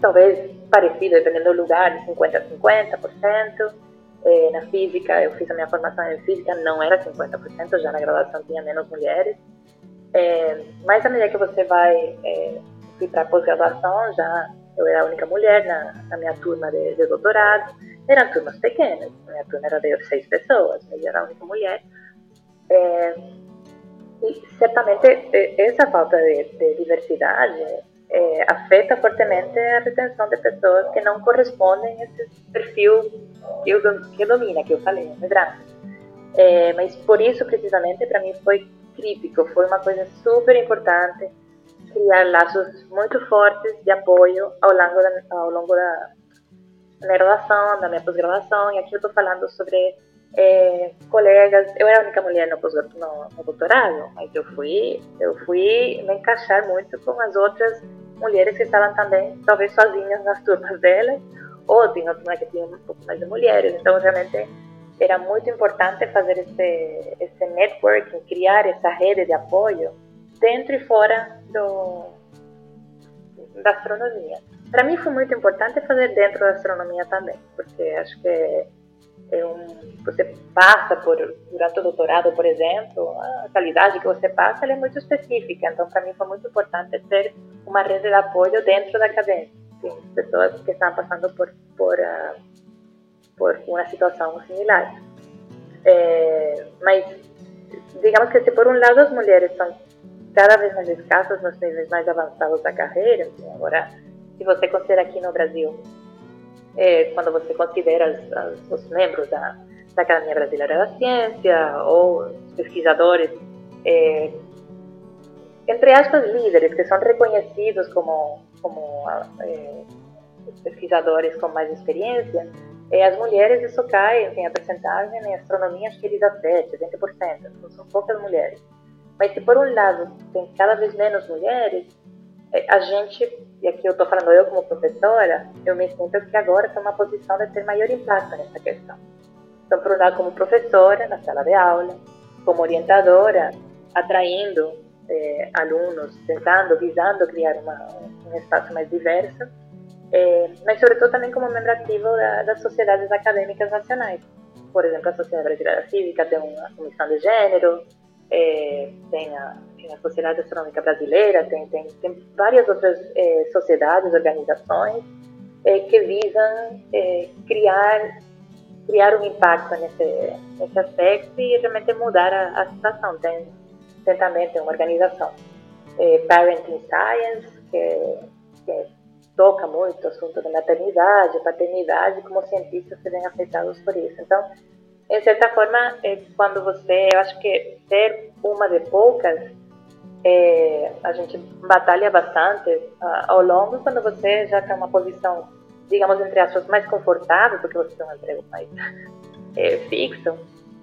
talvez parecido, dependendo do lugar, de 50% a 50%. É, na física, eu fiz a minha formação em física, não era 50%, já na graduação tinha menos mulheres. É, mas à medida que você vai é, para a pós-graduação, já eu era a única mulher na, na minha turma de, de, doutorado. Eram turmas pequenas, minha turma era de seis pessoas, eu era a única mulher. É, e certamente essa falta de, de diversidade é, afeta fortemente a retenção de pessoas que não correspondem a esse perfil que, eu, que domina, que eu falei, é branco. É, mas por isso, precisamente, para mim foi crítico, foi uma coisa super importante criar laços muito fortes de apoio ao longo da, ao longo da minha graduação, da minha pós-graduação, e aqui eu estou falando sobre é, colegas, eu era a única mulher no, no, no, doutorado, mas eu fui, eu fui me encaixar muito com as outras mulheres que estavam também, talvez sozinhas nas turmas delas, ou tinha turma que tinha um pouco mais de mulheres, então realmente era muito importante fazer esse, esse networking, criar essa rede de apoio dentro e fora do, da astronomia. Para mim foi muito importante fazer dentro da astronomia também, porque acho que é um, você passa por durante o doutorado, por exemplo, a qualidade que você passa é muito específica. Então, para mim foi muito importante ter uma rede de apoio dentro da academia, pessoas que estão passando por por uh, por uma situação similar. É, mas, digamos que se por um lado as mulheres são cada vez mais escassas nos níveis mais avançados da carreira, assim, agora, se você considera aqui no Brasil, é, quando você considera as, as, os membros da, da Academia Brasileira da Ciência ou pesquisadores, é, entre aspas, líderes, que são reconhecidos como, como é, pesquisadores com mais experiência, é, as mulheres isso cai, tem a percentagem em astronomia acho que é 17, 20%, então são poucas mulheres. Mas se por um lado tem cada vez menos mulheres, a gente, e aqui eu estou falando eu como professora, eu me sinto que agora estou numa posição de ter maior impacto nessa questão. Então, por um lado, como professora na sala de aula, como orientadora, atraindo eh, alunos, tentando, visando criar uma, um espaço mais diverso, é, mas sobretudo também como membro ativo da, das sociedades acadêmicas nacionais. Por exemplo, a Sociedade Brasileira Cívica tem uma comissão de gênero, é, tem, a, tem, a, Sociedade Astronômica Brasileira, tem, tem, tem várias outras é, sociedades, organizações é, que visam é, criar criar um impacto nesse, nesse aspecto e realmente mudar a, a situação. Tem, tem também tem uma organização, é, Parenting Science, que, que toca muito o assunto da maternidade, paternidade, como cientistas se veem afetados por isso. Então, em certa forma, é quando você, eu acho que ser uma de poucas, é, a gente batalha bastante uh, ao longo quando você já tem uma posição, digamos, entre aspas, mais confortável, porque você tem um emprego mais é, fixo.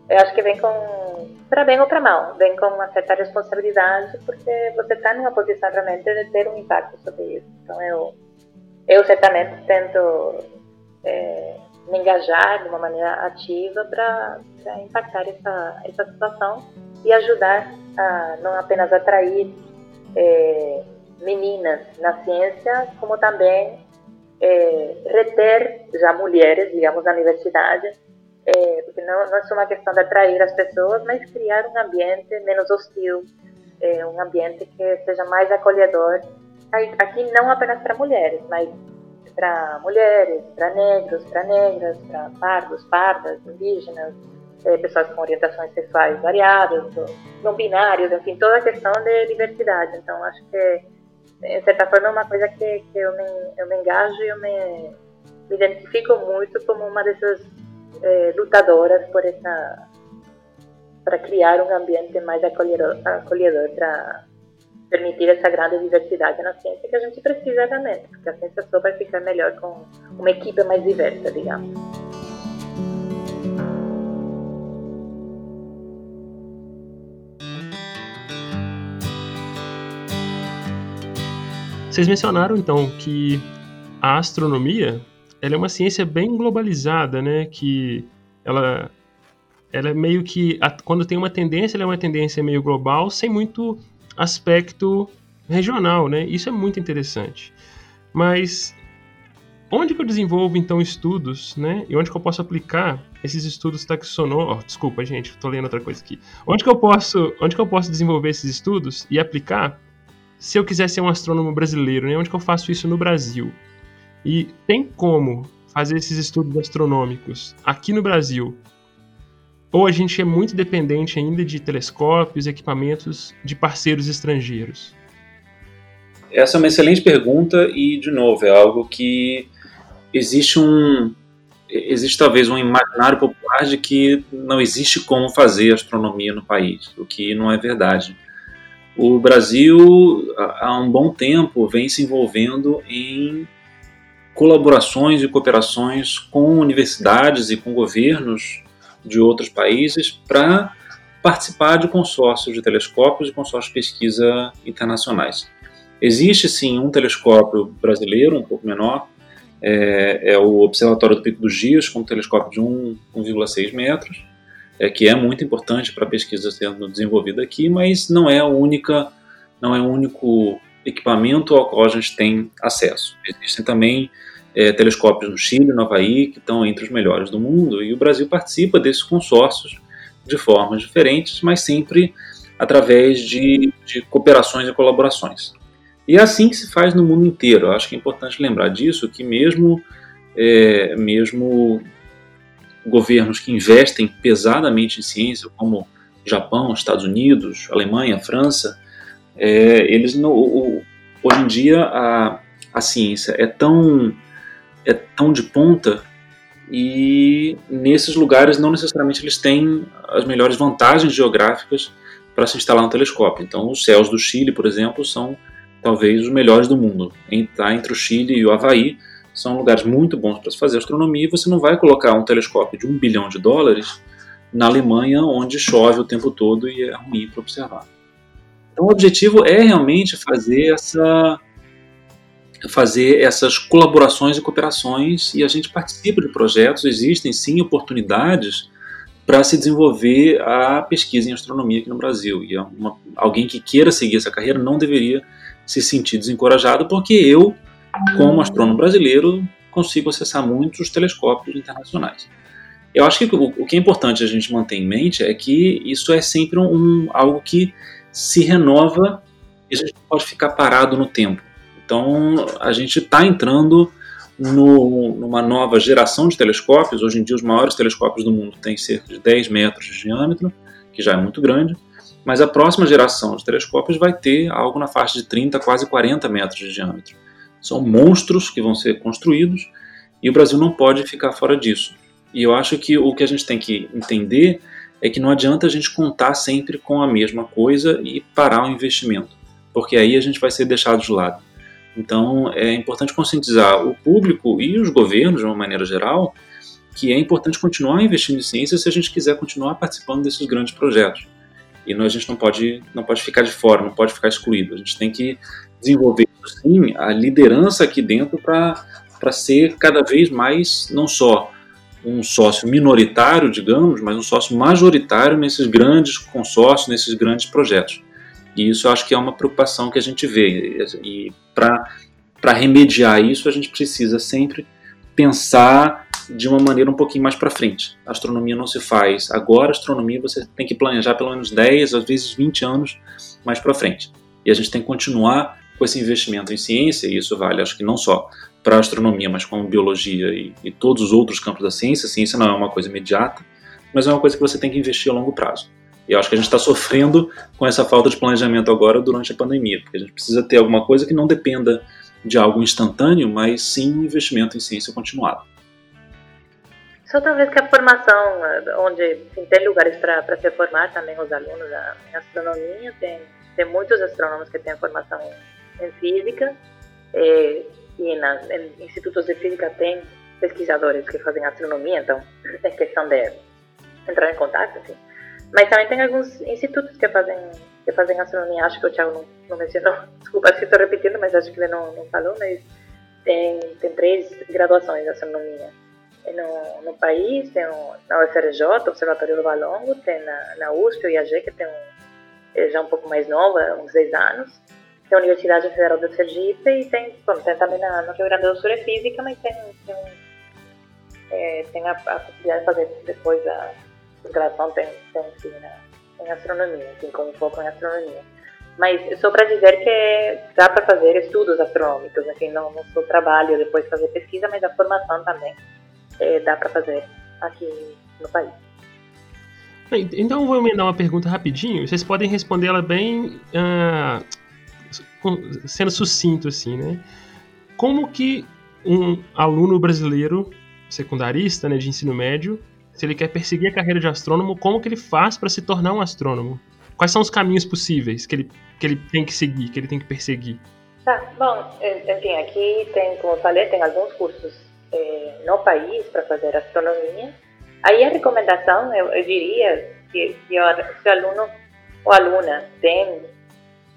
Eu acho que vem com, para bem ou para mal, vem com uma certa responsabilidade, porque você está numa posição realmente de ter um impacto sobre isso. Então, eu eu certamente tento é, me engajar de uma maneira ativa para impactar essa, essa situação e ajudar a não apenas atrair é, meninas na ciência, como também é, reter já mulheres, digamos, na universidade, é, porque não, não é só uma questão de atrair as pessoas, mas criar um ambiente menos hostil, é, um ambiente que seja mais acolhedor aqui não apenas para mulheres, mas para mulheres, para negros, para negras, para pardos, pardas, indígenas, é, pessoas com orientações sexuais variadas, não binários, enfim, toda a questão de diversidade. Então, acho que, de certa forma, é uma coisa que, que eu, me, eu me engajo e eu me, me identifico muito como uma dessas é, lutadoras por essa para criar um ambiente mais acolhedor, acolhedor para permitir essa grande diversidade na ciência que a gente precisa realmente, porque a ciência só vai ficar melhor com uma equipe mais diversa, digamos.
Vocês mencionaram então que a astronomia ela é uma ciência bem globalizada, né? Que ela, ela é meio que quando tem uma tendência, ela é uma tendência meio global, sem muito aspecto regional, né? Isso é muito interessante. Mas onde que eu desenvolvo então estudos, né? E onde que eu posso aplicar esses estudos taxonômicos? Oh, desculpa, gente, estou lendo outra coisa aqui. Onde que eu posso, onde que eu posso desenvolver esses estudos e aplicar se eu quiser ser um astrônomo brasileiro, né? Onde que eu faço isso no Brasil? E tem como fazer esses estudos astronômicos aqui no Brasil? Ou a gente é muito dependente ainda de telescópios, equipamentos de parceiros estrangeiros?
Essa é uma excelente pergunta e, de novo, é algo que existe um existe talvez um imaginário popular de que não existe como fazer astronomia no país, o que não é verdade. O Brasil, há um bom tempo, vem se envolvendo em colaborações e cooperações com universidades e com governos de outros países para participar de consórcios de telescópios e consórcios de pesquisa internacionais. Existe sim um telescópio brasileiro, um pouco menor, é, é o Observatório do Pico dos Dias, com um telescópio de 1,6 metros, é, que é muito importante para a pesquisa sendo desenvolvida aqui, mas não é a única, não é o único equipamento ao qual a gente tem acesso. Existem também é, telescópios no Chile, no Havaí, que estão entre os melhores do mundo, e o Brasil participa desses consórcios de formas diferentes, mas sempre através de, de cooperações e colaborações. E é assim que se faz no mundo inteiro. Eu acho que é importante lembrar disso, que mesmo, é, mesmo governos que investem pesadamente em ciência, como Japão, Estados Unidos, Alemanha, França, é, eles no, o, hoje em dia a, a ciência é tão é tão de ponta e nesses lugares não necessariamente eles têm as melhores vantagens geográficas para se instalar um telescópio. Então, os céus do Chile, por exemplo, são talvez os melhores do mundo. Está entre o Chile e o Havaí, são lugares muito bons para se fazer astronomia e você não vai colocar um telescópio de um bilhão de dólares na Alemanha, onde chove o tempo todo e é ruim para observar. Então, o objetivo é realmente fazer essa fazer essas colaborações e cooperações e a gente participa de projetos, existem sim oportunidades para se desenvolver a pesquisa em astronomia aqui no Brasil. E é uma, alguém que queira seguir essa carreira não deveria se sentir desencorajado, porque eu, como astrônomo brasileiro, consigo acessar muitos telescópios internacionais. Eu acho que o, que é importante a gente manter em mente é que isso é sempre um algo que se renova e a gente pode ficar parado no tempo. Então, a gente está entrando no, numa nova geração de telescópios. Hoje em dia, os maiores telescópios do mundo têm cerca de 10 metros de diâmetro, que já é muito grande mas a próxima geração de telescópios vai ter algo na faixa de 30, quase 40 metros de diâmetro. São monstros que vão ser construídos e o Brasil não pode ficar fora disso. E eu acho que o que a gente tem que entender é que não adianta a gente contar sempre com a mesma coisa e parar o investimento, porque aí a gente vai ser deixado de lado. Então é importante conscientizar o público e os governos, de uma maneira geral, que é importante continuar investindo em ciência se a gente quiser continuar participando desses grandes projetos. E a gente não pode, não pode ficar de fora, não pode ficar excluído. A gente tem que desenvolver, sim, a liderança aqui dentro para ser cada vez mais, não só um sócio minoritário, digamos, mas um sócio majoritário nesses grandes consórcios, nesses grandes projetos. E isso acho que é uma preocupação que a gente vê. E para remediar isso, a gente precisa sempre pensar de uma maneira um pouquinho mais para frente. A astronomia não se faz agora, astronomia você tem que planejar pelo menos 10, às vezes 20 anos mais para frente. E a gente tem que continuar com esse investimento em ciência, e isso vale, acho que não só para astronomia, mas como biologia e, e todos os outros campos da ciência. Ciência não é uma coisa imediata, mas é uma coisa que você tem que investir a longo prazo. E eu acho que a gente está sofrendo com essa falta de planejamento agora durante a pandemia, porque a gente precisa ter alguma coisa que não dependa de algo instantâneo, mas sim investimento em ciência continuado.
Só talvez que a formação, onde assim, tem lugares para se formar também os alunos em astronomia, tem, tem muitos astrônomos que têm formação em, física, é, e em institutos de física tem pesquisadores que fazem astronomia, então é questão de entrar em contato, assim. Mas também tem alguns institutos que fazem que fazem astronomia. Acho que o Thiago não, não mencionou. Desculpa se estou repetindo, mas acho que ele não, não falou. Mas tem, tem três graduações de astronomia no, no país. Tem o, na UFRJ, Observatório do Valongo, tem na, na USP, o IAG, que tem um, é já um pouco mais nova, uns 10 anos. Tem a Universidade Federal de Sergipe e tem, bom, tem também na, no Rio Grande do Sul é física, mas tem, tem, é, tem a, a possibilidade de fazer depois a graduação, tem, tem enfim, na, em astronomia, assim, com um foco em astronomia. Mas só para dizer que dá para fazer estudos astronômicos, assim, não, não só trabalho depois fazer pesquisa, mas a formação também é, dá para fazer aqui no país.
Então vou emendar uma pergunta rapidinho. Vocês podem responder ela bem uh, sendo sucinto assim, né? Como que um aluno brasileiro secundarista, né, de ensino médio, se ele quer perseguir a carreira de astrônomo, como que ele faz para se tornar um astrônomo? Quais são os caminhos possíveis que ele, que ele tem que seguir, que ele tem que perseguir?
Tá, bom, enfim, aqui tem, como eu falei, tem alguns cursos é, no país para fazer astronomia. Aí a recomendação, eu, eu diria, que se o aluno ou aluna tem,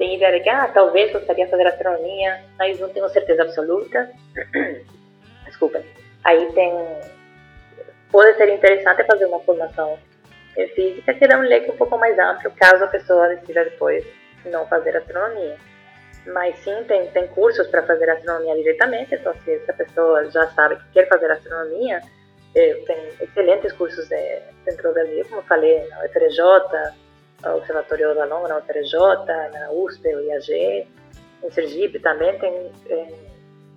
tem ideia de que, ah, talvez gostaria de fazer astronomia, mas não tenho certeza absoluta, desculpa, aí tem, pode ser interessante fazer uma formação em física que dá um leque um pouco mais amplo, caso a pessoa decida depois não fazer astronomia. Mas sim, tem, tem cursos para fazer astronomia diretamente, então se essa pessoa já sabe que quer fazer astronomia, eh, tem excelentes cursos de, dentro do Brasil, como falei, na UFRJ, o Observatório da Longa na UFRJ, na USP, o IAG, em Sergipe também tem,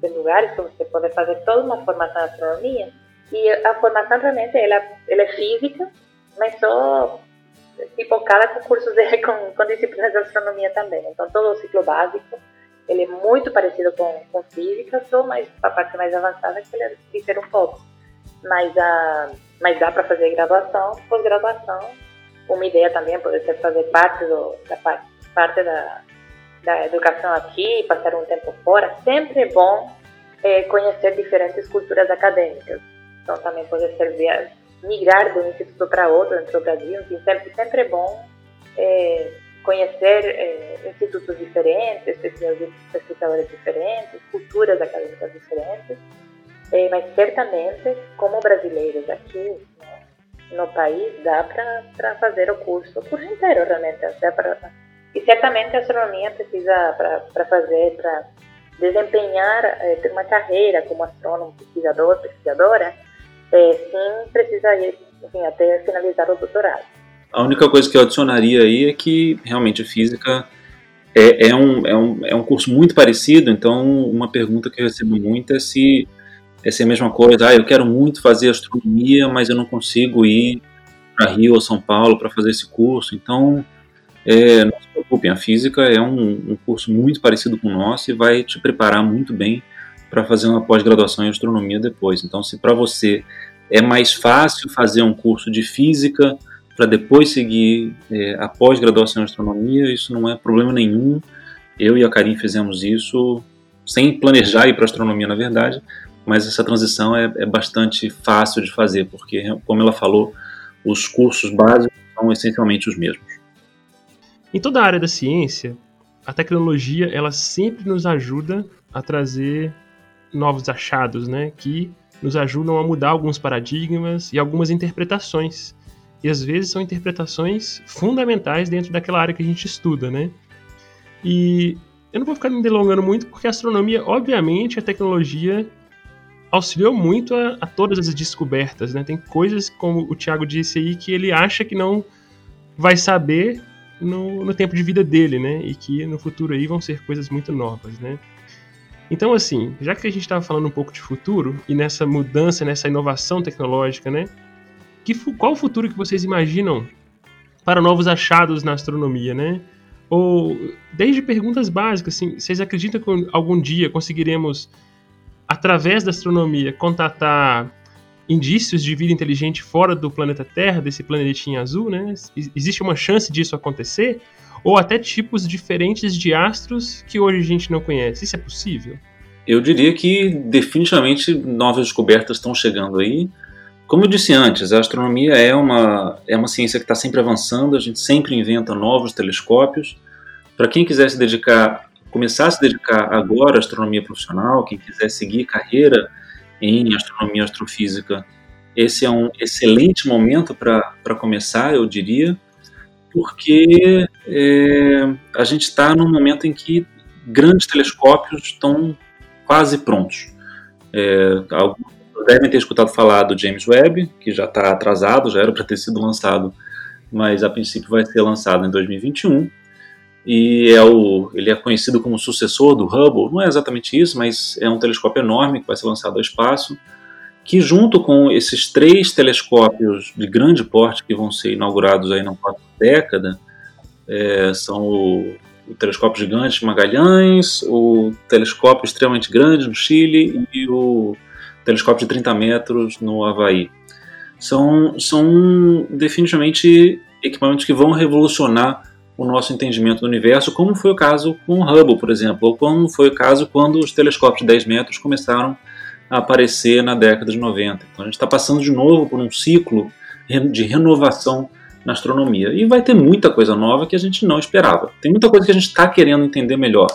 tem, lugares que você pode fazer toda uma formação de astronomia, e a formação realmente ela, ela é física, mas só pipocada com cursos de, com, com disciplinas de astronomia também. Então, todo o ciclo básico, ele é muito parecido com, com física, só mais a parte mais avançada que ele difere um pouco. Mas, a, mas dá para fazer graduação, pós-graduação. Uma ideia também pode ser fazer parte, do, da, parte, da, da educação aqui, passar um tempo fora. Sempre é bom é, conhecer diferentes culturas acadêmicas. Então, também pode ser via, migrar de um instituto para outro dentro do Brasil, enfim, sempre, sempre é bom é, conhecer é, institutos diferentes, pesquisadores diferentes, culturas acadêmicas diferentes, é, mas certamente, como brasileiros aqui no país, dá para fazer o curso, o curso inteiro realmente, dá pra, e certamente a astronomia precisa para fazer, para desempenhar, é, ter uma carreira como astrônomo, pesquisador, pesquisadora, é, sim precisa ir enfim, até finalizar o doutorado.
A única coisa que eu adicionaria aí é que realmente física é, é, um, é, um, é um curso muito parecido, então uma pergunta que eu recebo muito é se se é a mesma coisa, ah, eu quero muito fazer astronomia, mas eu não consigo ir para Rio ou São Paulo para fazer esse curso, então é, não se preocupem, a física é um, um curso muito parecido com o nosso e vai te preparar muito bem para fazer uma pós-graduação em astronomia depois. Então, se para você é mais fácil fazer um curso de física para depois seguir é, a pós-graduação em astronomia, isso não é problema nenhum. Eu e a Karim fizemos isso sem planejar ir para astronomia, na verdade, mas essa transição é, é bastante fácil de fazer, porque, como ela falou, os cursos básicos são essencialmente os mesmos.
Em toda a área da ciência, a tecnologia ela sempre nos ajuda a trazer novos achados, né, que nos ajudam a mudar alguns paradigmas e algumas interpretações. E às vezes são interpretações fundamentais dentro daquela área que a gente estuda, né? E eu não vou ficar me delongando muito, porque a astronomia, obviamente, a tecnologia auxiliou muito a, a, todas as descobertas, né? Tem coisas, como o Thiago disse aí, que ele acha que não vai saber no, no tempo de vida dele, né? E que no futuro aí vão ser coisas muito novas, né? Então, assim, já que a gente estava falando um pouco de futuro e nessa mudança, nessa inovação tecnológica, né? Que, qual o futuro que vocês imaginam para novos achados na astronomia, né? Ou desde perguntas básicas, assim, vocês acreditam que algum dia conseguiremos, através da astronomia, contatar indícios de vida inteligente fora do planeta Terra, desse planetinha azul, né? Existe uma chance disso acontecer? ou até tipos diferentes de astros que hoje a gente não conhece. Isso é possível?
Eu diria que definitivamente novas descobertas estão chegando aí. Como eu disse antes, a astronomia é uma, é uma ciência que está sempre avançando, a gente sempre inventa novos telescópios. Para quem quiser se dedicar, começar a se dedicar agora à astronomia profissional, quem quiser seguir carreira em astronomia astrofísica, esse é um excelente momento para começar, eu diria, porque é, a gente está num momento em que grandes telescópios estão quase prontos. É, alguns devem ter escutado falar do James Webb, que já está atrasado, já era para ter sido lançado, mas a princípio vai ser lançado em 2021. E é o, ele é conhecido como sucessor do Hubble, não é exatamente isso, mas é um telescópio enorme que vai ser lançado ao espaço, que junto com esses três telescópios de grande porte que vão ser inaugurados aí na próxima década, é, são o, o telescópio gigante Magalhães, o telescópio extremamente grande no Chile e o telescópio de 30 metros no Havaí. São, são definitivamente equipamentos que vão revolucionar o nosso entendimento do universo, como foi o caso com o Hubble, por exemplo, ou como foi o caso quando os telescópios de 10 metros começaram a aparecer na década de 90. Então a gente está passando de novo por um ciclo de renovação na astronomia. E vai ter muita coisa nova que a gente não esperava. Tem muita coisa que a gente está querendo entender melhor.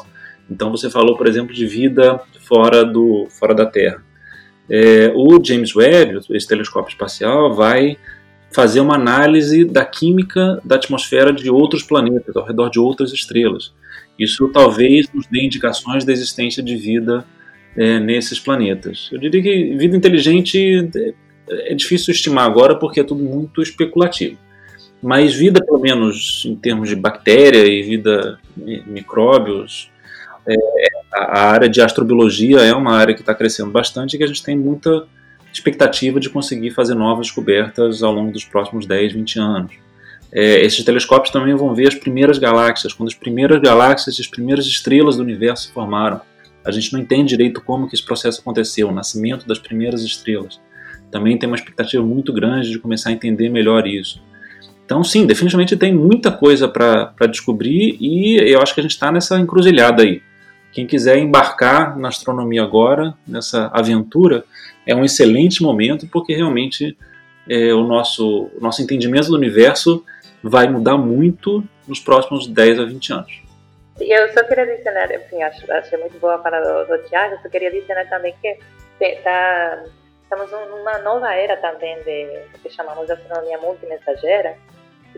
Então você falou, por exemplo, de vida fora, do, fora da Terra. É, o James Webb, esse telescópio espacial, vai fazer uma análise da química da atmosfera de outros planetas, ao redor de outras estrelas. Isso talvez nos dê indicações da existência de vida é, nesses planetas. Eu diria que vida inteligente é, é difícil estimar agora porque é tudo muito especulativo. Mas vida, pelo menos em termos de bactéria e vida micróbios, é, a área de astrobiologia é uma área que está crescendo bastante e que a gente tem muita expectativa de conseguir fazer novas descobertas ao longo dos próximos 10, 20 anos. É, esses telescópios também vão ver as primeiras galáxias, quando as primeiras galáxias e as primeiras estrelas do universo se formaram. A gente não entende direito como que esse processo aconteceu, o nascimento das primeiras estrelas. Também tem uma expectativa muito grande de começar a entender melhor isso. Então, sim, definitivamente tem muita coisa para descobrir e eu acho que a gente está nessa encruzilhada aí. Quem quiser embarcar na astronomia agora, nessa aventura, é um excelente momento porque realmente é, o, nosso, o nosso entendimento do universo vai mudar muito nos próximos 10 a 20 anos.
Eu só queria adicionar, enfim, acho, achei muito boa a fala do, do Tiago, só queria adicionar também que tá, estamos numa nova era também de que chamamos de astronomia multimensageira,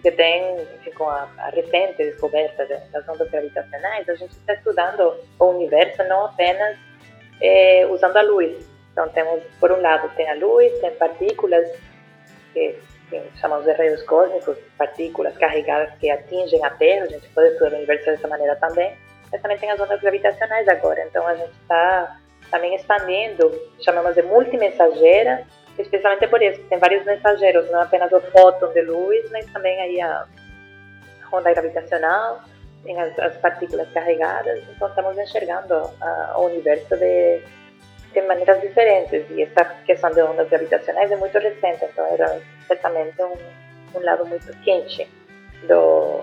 porque tem, enfim, com a, a recente descoberta das ondas gravitacionais, a gente está estudando o universo não apenas é, usando a luz. Então temos, por um lado, tem a luz, tem partículas que, que chamamos de raios cósmicos, partículas carregadas que atingem a Terra, a gente pode estudar o universo dessa maneira também, mas também tem as ondas gravitacionais agora, então a gente está também expandindo, chamamos de multimensageira, especialmente por isso, tem vários mensageiros, não apenas o fóton de luz, mas também aí a onda gravitacional, tem as, as partículas carregadas, então estamos enxergando a, o universo de, de maneiras diferentes. E essa questão de ondas gravitacionais é muito recente, então era certamente um, um lado muito quente do,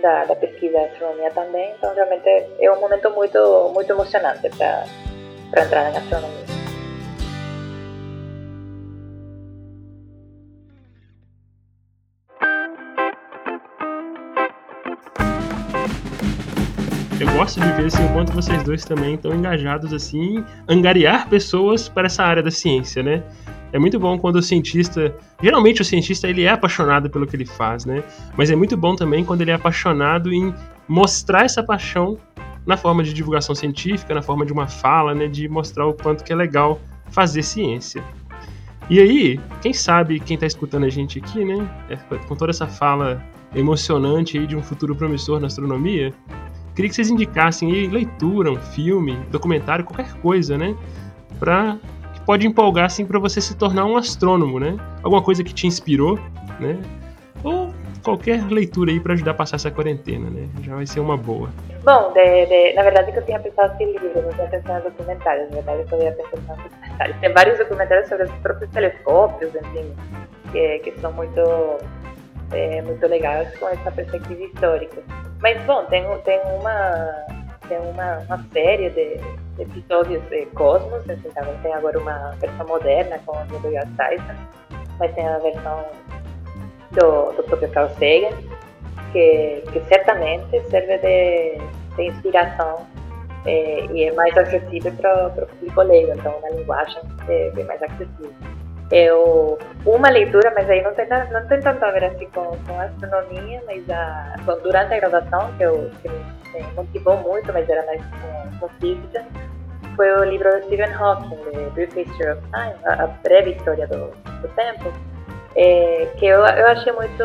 da, da pesquisa da astronomia também, então realmente é um momento muito, muito emocionante para entrar na astronomia.
Gosto de ver assim, o quanto vocês dois também estão engajados assim angariar pessoas para essa área da ciência, né? É muito bom quando o cientista, geralmente o cientista ele é apaixonado pelo que ele faz, né? Mas é muito bom também quando ele é apaixonado em mostrar essa paixão na forma de divulgação científica, na forma de uma fala, né, de mostrar o quanto que é legal fazer ciência. E aí, quem sabe quem está escutando a gente aqui, né, é, com toda essa fala emocionante aí de um futuro promissor na astronomia, Queria que vocês indicassem aí leitura, um filme, documentário, qualquer coisa, né? Pra, que pode empolgar, assim, para você se tornar um astrônomo, né? Alguma coisa que te inspirou, né? Ou qualquer leitura aí para ajudar a passar essa quarentena, né? Já vai ser uma boa.
Bom, de, de, na verdade que eu tinha pensado em livros, não tinha pensado em documentários. Na verdade, eu ia pensar em documentários. Tem vários documentários sobre os próprios telescópios, enfim, que, que são muito, é, muito legais com essa perspectiva histórica. Mas, bom, tem, tem uma tem uma, uma série de, episódios de Cosmos, assim, também tem agora uma versão moderna com o deGrasse Tyson, mas tem a versão do, do próprio Carl Sagan, que, que certamente serve de, de inspiração é, e é mais acessível para o público leigo, então uma linguagem é bem mais acessível. Eu, uma leitura, mas aí não tem, não tem tanto a ver assim com, com astronomia, mas a, bom, durante a graduação, que, eu, que me motivou muito, mas era mais com, com física, foi o livro do Stephen Hawking, The Brief History of Time, a, a breve história do, do tempo, é, que eu, eu achei muito,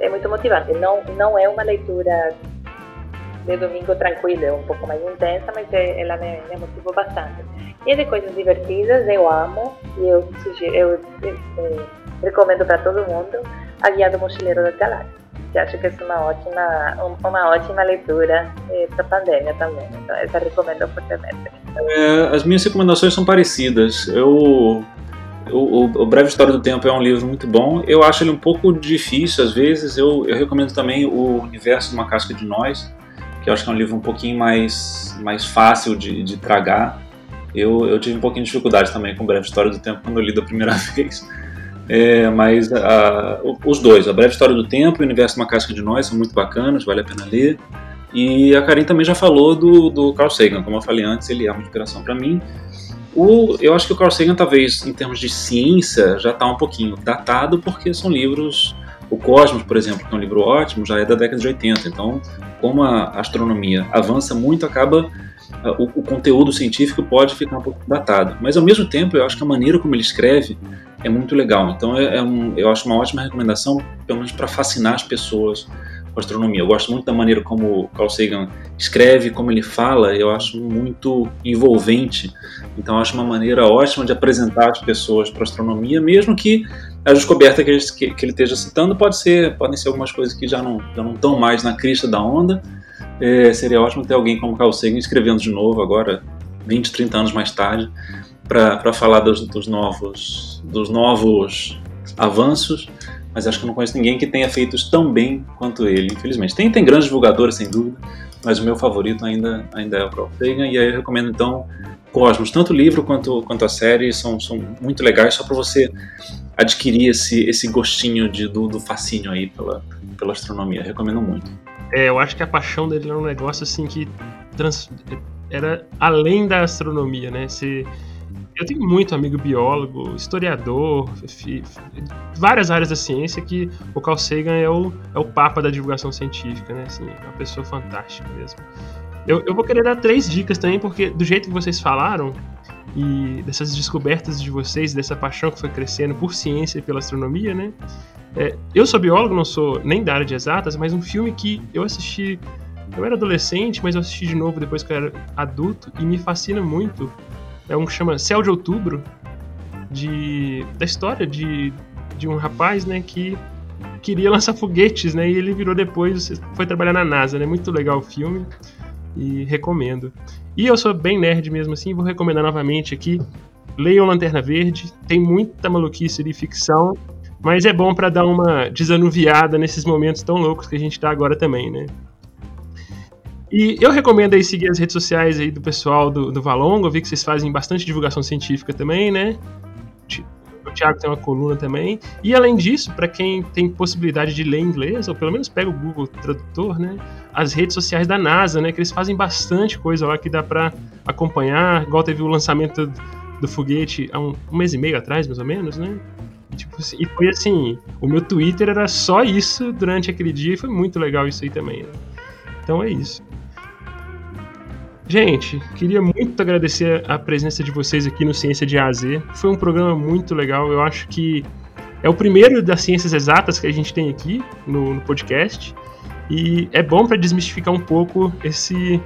é muito motivante. Não, não é uma leitura de domingo tranquila, é um pouco mais intensa, mas é, ela me, me motivou bastante. E de coisas divertidas, eu amo e eu, sugiro, eu, eu, eu recomendo para todo mundo A Guia do Mochileiro das Galáxias. Que acho que é uma ótima, uma ótima leitura eh, para a pandemia também. Então, essa recomendo fortemente.
É, as minhas recomendações são parecidas. Eu o, o, Breve História do Tempo é um livro muito bom. Eu acho ele um pouco difícil às vezes. Eu, eu recomendo também o Universo de uma Casca de Nós, que eu acho que é um livro um pouquinho mais, mais fácil de, de tragar. Eu, eu tive um pouquinho de dificuldade também com Breve História do Tempo quando eu li da primeira vez. É, mas os dois, A Breve História do Tempo e O Universo uma Casca de Nós, são muito bacanas, vale a pena ler. E a Karin também já falou do, do Carl Sagan, como eu falei antes, ele é uma inspiração para mim. O, eu acho que o Carl Sagan, talvez, em termos de ciência, já está um pouquinho datado, porque são livros o Cosmos, por exemplo, que é um livro ótimo, já é da década de 80. Então, como a astronomia avança muito, acaba o, o, conteúdo científico pode ficar um pouco datado. Mas ao mesmo tempo, eu acho que a maneira como ele escreve é muito legal. Então, é, é um, eu acho uma ótima recomendação, pelo menos para fascinar as pessoas com astronomia. Eu gosto muito da maneira como Carl Sagan escreve, como ele fala, eu acho muito envolvente. Então, acho uma maneira ótima de apresentar as pessoas para astronomia, mesmo que a descoberta que ele, que, que ele, esteja citando pode ser, podem ser algumas coisas que já não, já não estão mais na crista da onda. É, seria ótimo ter alguém como Carl Sagan escrevendo de novo agora, 20, 30 anos mais tarde, para falar dos, dos, novos, dos novos avanços. Mas acho que eu não conheço ninguém que tenha feito tão bem quanto ele, infelizmente. Tem, tem grandes divulgadores, sem dúvida, mas o meu favorito ainda, ainda é o Carl Sagan. E aí eu recomendo então Cosmos, tanto o livro quanto, quanto a série são, são muito legais, só para você adquirir esse, esse gostinho de, do, do fascínio aí pela, pela astronomia. Recomendo muito.
É, eu acho que a paixão dele era um negócio assim que trans, era além da astronomia, né? Se, eu tenho muito amigo biólogo, historiador, várias áreas da ciência que o Carl Sagan é o, é o papa da divulgação científica, né? Assim, é uma pessoa fantástica mesmo. Eu, eu vou querer dar três dicas também, porque do jeito que vocês falaram, e dessas descobertas de vocês, dessa paixão que foi crescendo por ciência e pela astronomia, né? É, eu sou biólogo, não sou nem da área de exatas, mas um filme que eu assisti, eu era adolescente, mas eu assisti de novo depois que eu era adulto e me fascina muito. É um que chama Céu de Outubro, de, da história de, de um rapaz, né, que queria lançar foguetes, né, e ele virou depois, foi trabalhar na NASA, né? Muito legal o filme e recomendo. E eu sou bem nerd mesmo assim, vou recomendar novamente aqui. Leiam Lanterna Verde, tem muita maluquice de ficção, mas é bom para dar uma desanuviada nesses momentos tão loucos que a gente tá agora também, né? E eu recomendo aí seguir as redes sociais aí do pessoal do, do Valongo, eu vi que vocês fazem bastante divulgação científica também, né? O Thiago tem uma coluna também. E além disso, para quem tem possibilidade de ler inglês, ou pelo menos pega o Google Tradutor, né? As redes sociais da NASA, né? Que eles fazem bastante coisa lá que dá para acompanhar. Igual teve o lançamento do foguete há um, um mês e meio atrás, mais ou menos, né? E, tipo, e foi assim, o meu Twitter era só isso durante aquele dia e foi muito legal isso aí também. Né? Então é isso. Gente, queria muito agradecer a presença de vocês aqui no Ciência de A a Z. Foi um programa muito legal. Eu acho que é o primeiro das ciências exatas que a gente tem aqui no, no podcast. E é bom para desmistificar um pouco esse,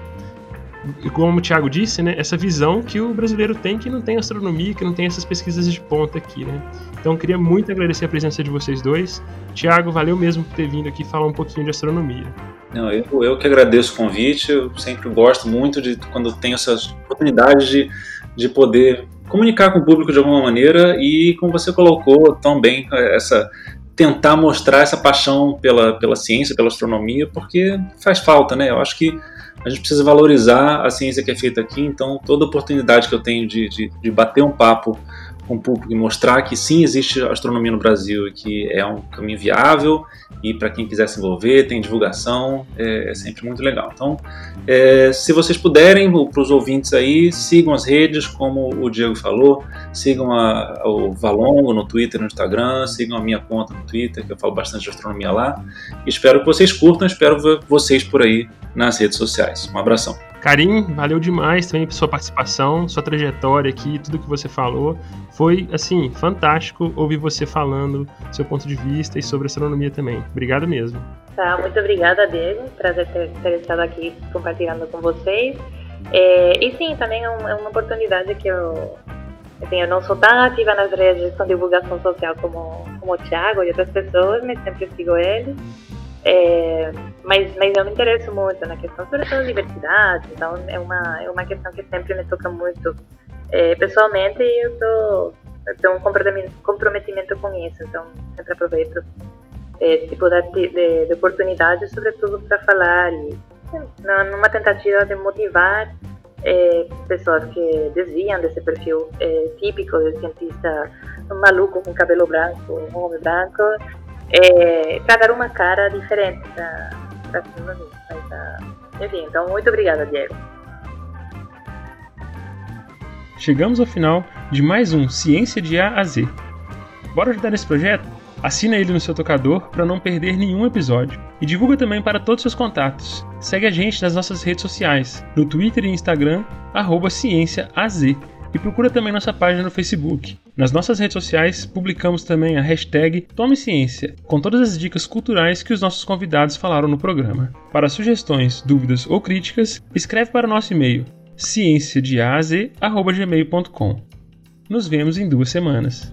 como o Thiago disse, né, essa visão que o brasileiro tem que não tem astronomia, que não tem essas pesquisas de ponta aqui, né? Então queria muito agradecer a presença de vocês dois. Thiago, valeu mesmo por ter vindo aqui falar um pouquinho de astronomia.
Não, eu, eu que agradeço o convite, eu sempre gosto muito de quando tenho essas oportunidades de, de poder comunicar com o público de alguma maneira e como você colocou tão bem essa tentar mostrar essa paixão pela, pela ciência, pela astronomia, porque faz falta, né? Eu acho que a gente precisa valorizar a ciência que é feita aqui, então toda oportunidade que eu tenho de, de, de bater um papo com o público e mostrar que sim existe astronomia no Brasil e que é um caminho viável e para quem quiser se envolver, tem divulgação, é, é sempre muito legal. Então, é, se vocês puderem, para os ouvintes aí, sigam as redes, como o Diego falou, sigam a, o Valongo no Twitter no Instagram, sigam a minha conta no Twitter, que eu falo bastante de astronomia lá. Espero que vocês curtam, espero ver vocês por aí nas redes sociais. Um abração.
Karim, valeu demais também por sua participação, sua trajetória aqui, tudo que você falou. Foi, assim, fantástico ouvir você falando seu ponto de vista e sobre astronomia também. Obrigado mesmo.
Tá, muito obrigada, Diego. Prazer ter, ter estado aqui compartilhando com vocês. É, e sim, também é uma, é uma oportunidade que eu, assim, eu não sou tão ativa nas redes com divulgação social como, como o Thiago e outras pessoas, mas sempre sigo ele. É, mas, mas eu me interesso muito na questão, sobre a diversidade, então é uma, é uma questão que sempre me toca muito. É, pessoalmente e eu, tô, eu tenho um comprometimento, com isso, então sempre aproveito é, esse tipo de, de, de oportunidade, sobretudo para falar e numa tentativa de motivar é, pessoas que desviam desse perfil é, típico do cientista um maluco com cabelo branco, um homem branco, é, para dar uma cara diferente Mas, uh, enfim, então muito obrigada, Diego.
Chegamos ao final de mais um Ciência de A a Z. Bora ajudar nesse projeto? Assina ele no seu tocador para não perder nenhum episódio. E divulga também para todos os seus contatos. Segue a gente nas nossas redes sociais, no Twitter e Instagram, arroba CiênciaAZ e procura também nossa página no Facebook. Nas nossas redes sociais, publicamos também a hashtag Tome Ciência, com todas as dicas culturais que os nossos convidados falaram no programa. Para sugestões, dúvidas ou críticas, escreve para o nosso e-mail cienciadeaz.gmail.com. Nos vemos em duas semanas.